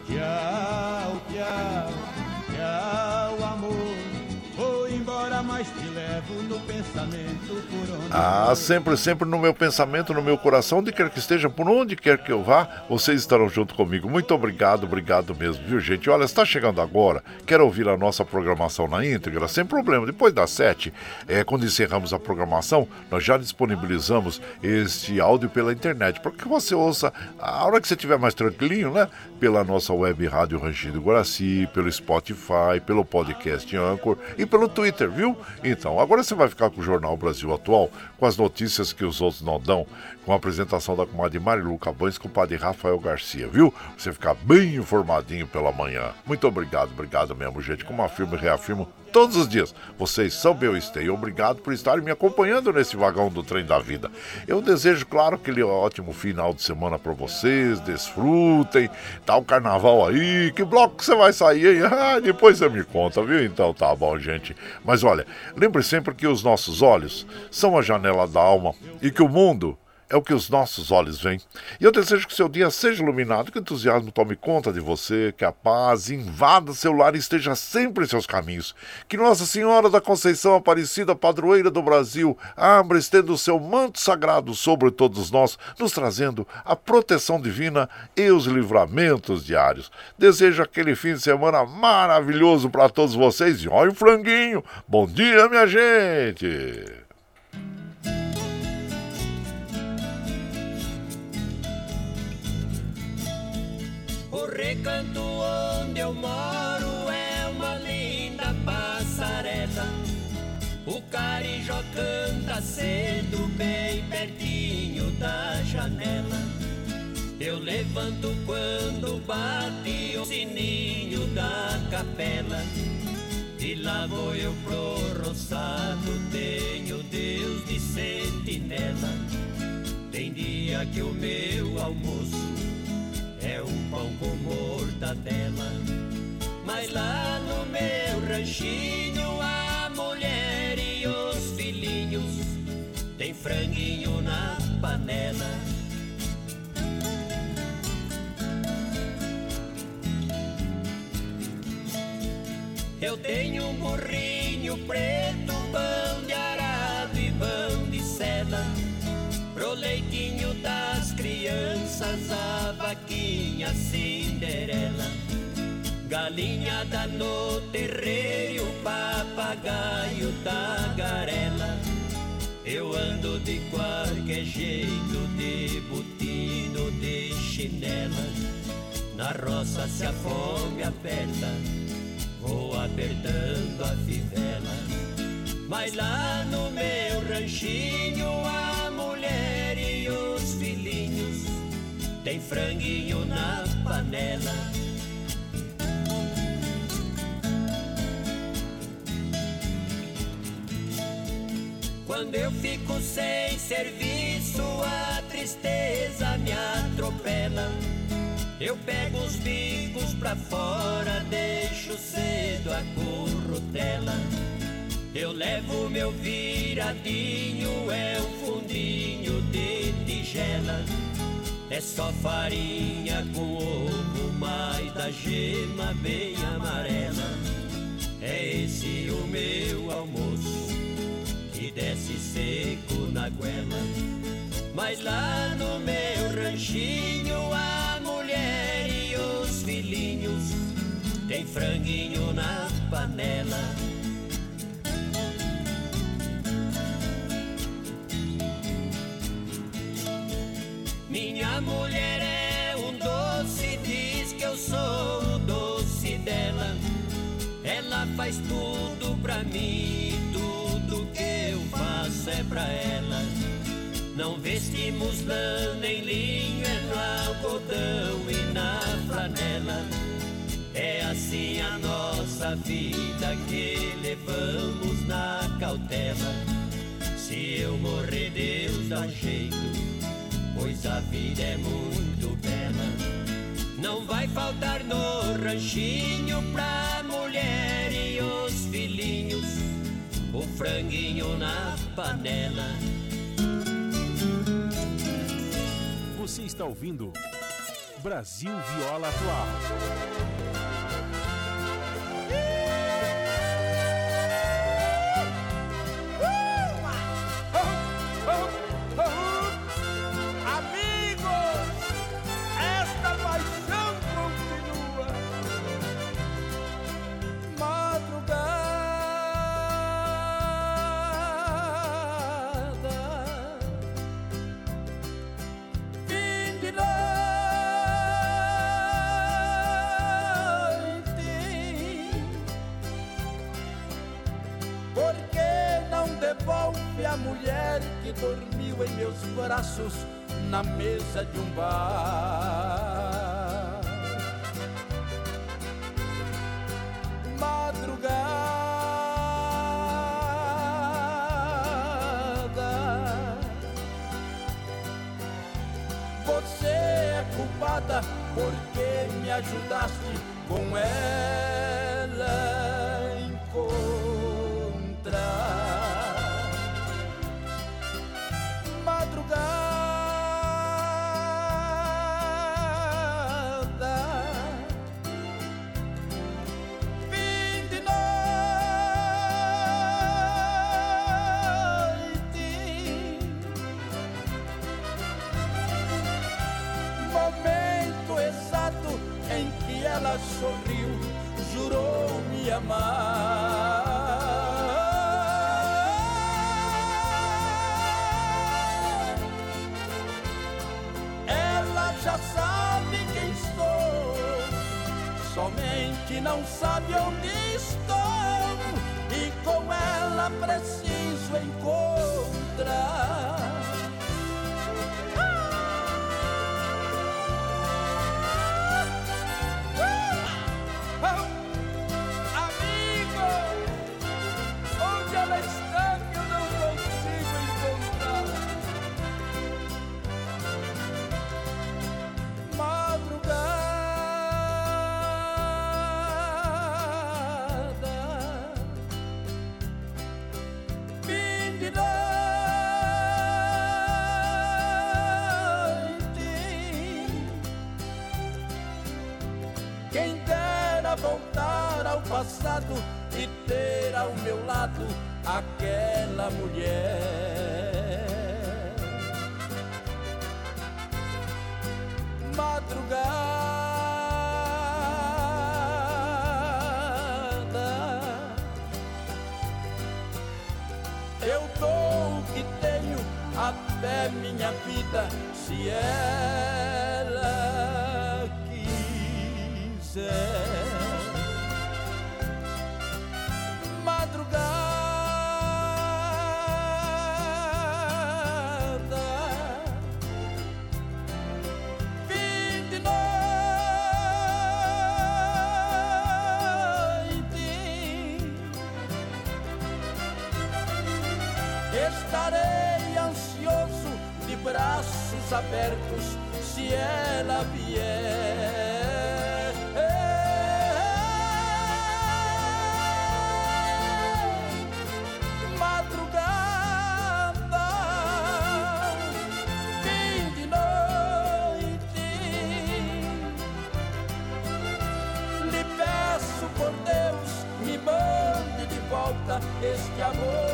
Tchau, mas te levo no pensamento por onde. Ah, sempre, sempre no meu pensamento, no meu coração, onde quer que esteja, por onde quer que eu vá, vocês estarão junto comigo. Muito obrigado, obrigado mesmo, viu, gente? Olha, está chegando agora, quer ouvir a nossa programação na íntegra? Sem problema. Depois das sete, é, quando encerramos a programação, nós já disponibilizamos este áudio pela internet, para que você ouça a hora que você estiver mais tranquilinho, né? Pela nossa web rádio Rangido Guaraci, pelo Spotify, pelo podcast Anchor e pelo Twitter, viu? Então, agora você vai ficar com o Jornal Brasil Atual com as notícias que os outros não dão, com a apresentação da comadre Marilu Cabães com o padre Rafael Garcia, viu? Você ficar bem informadinho pela manhã. Muito obrigado, obrigado mesmo, gente. Como afirmo e reafirmo todos os dias, vocês são meu esteio. Obrigado por estarem me acompanhando nesse vagão do trem da vida. Eu desejo, claro, aquele ótimo final de semana para vocês. Desfrutem. Tá o carnaval aí. Que bloco você vai sair aí? <laughs> Ah, depois você me conta, viu? Então tá bom, gente. Mas olha, lembre sempre que os nossos olhos são a janela da alma e que o mundo é o que os nossos olhos veem. E eu desejo que seu dia seja iluminado, que o entusiasmo tome conta de você, que a paz invada seu lar e esteja sempre em seus caminhos. Que Nossa Senhora da Conceição Aparecida, padroeira do Brasil, abra estendo o seu manto sagrado sobre todos nós, nos trazendo a proteção divina e os livramentos diários. Desejo aquele fim de semana maravilhoso para todos vocês e olha o franguinho. Bom dia, minha gente! Recanto onde eu moro é uma linda passarela. O carijó canta cedo, bem pertinho da janela. Eu levanto quando bate o sininho da capela. E lá vou eu pro roçado, tenho Deus de sentinela. Tem dia que o meu almoço um pão com mortadela. Mas lá no meu ranchinho a mulher e os filhinhos tem franguinho na panela. Eu tenho um burrinho preto, crianças, a vaquinha Cinderela. Galinhada no terreiro, papagaio da garela. Eu ando de qualquer jeito, de botino, de chinela. Na roça se a fome aperta, vou apertando a fivela. Mas lá no meu ranchinho, a mulher e os tem franguinho na panela. Quando eu fico sem serviço, a tristeza me atropela. Eu pego os bicos pra fora, deixo cedo a currutela. Eu levo meu viradinho, é um fundinho de tigela. É só farinha com ovo, mais da gema bem amarela. É esse o meu almoço que desce seco na goela. Mas lá no meu ranchinho, a mulher e os filhinhos tem franguinho na panela. Minha mulher é um doce, diz que eu sou o doce dela. Ela faz tudo pra mim, tudo que eu faço é pra ela. Não vestimos lã nem linho, é no algodão e na flanela. É assim a nossa vida que levamos na cautela. Se eu morrer, Deus dá jeito, pois a vida é muito bela. Não vai faltar no ranchinho pra mulher e os filhinhos, o franguinho na panela. Você está ouvindo Brasil Viola Atual. Dormiu em meus braços na mesa de um bar? Madrugada, você é culpada porque me ajudaste com ela encontrar. Ela sorriu, jurou me amar. Sabe onde estou, e com ela preciso aquela mulher. Abertos se ela vier. Madrugada, fim de noite, lhe peço por Deus, me mande de volta este amor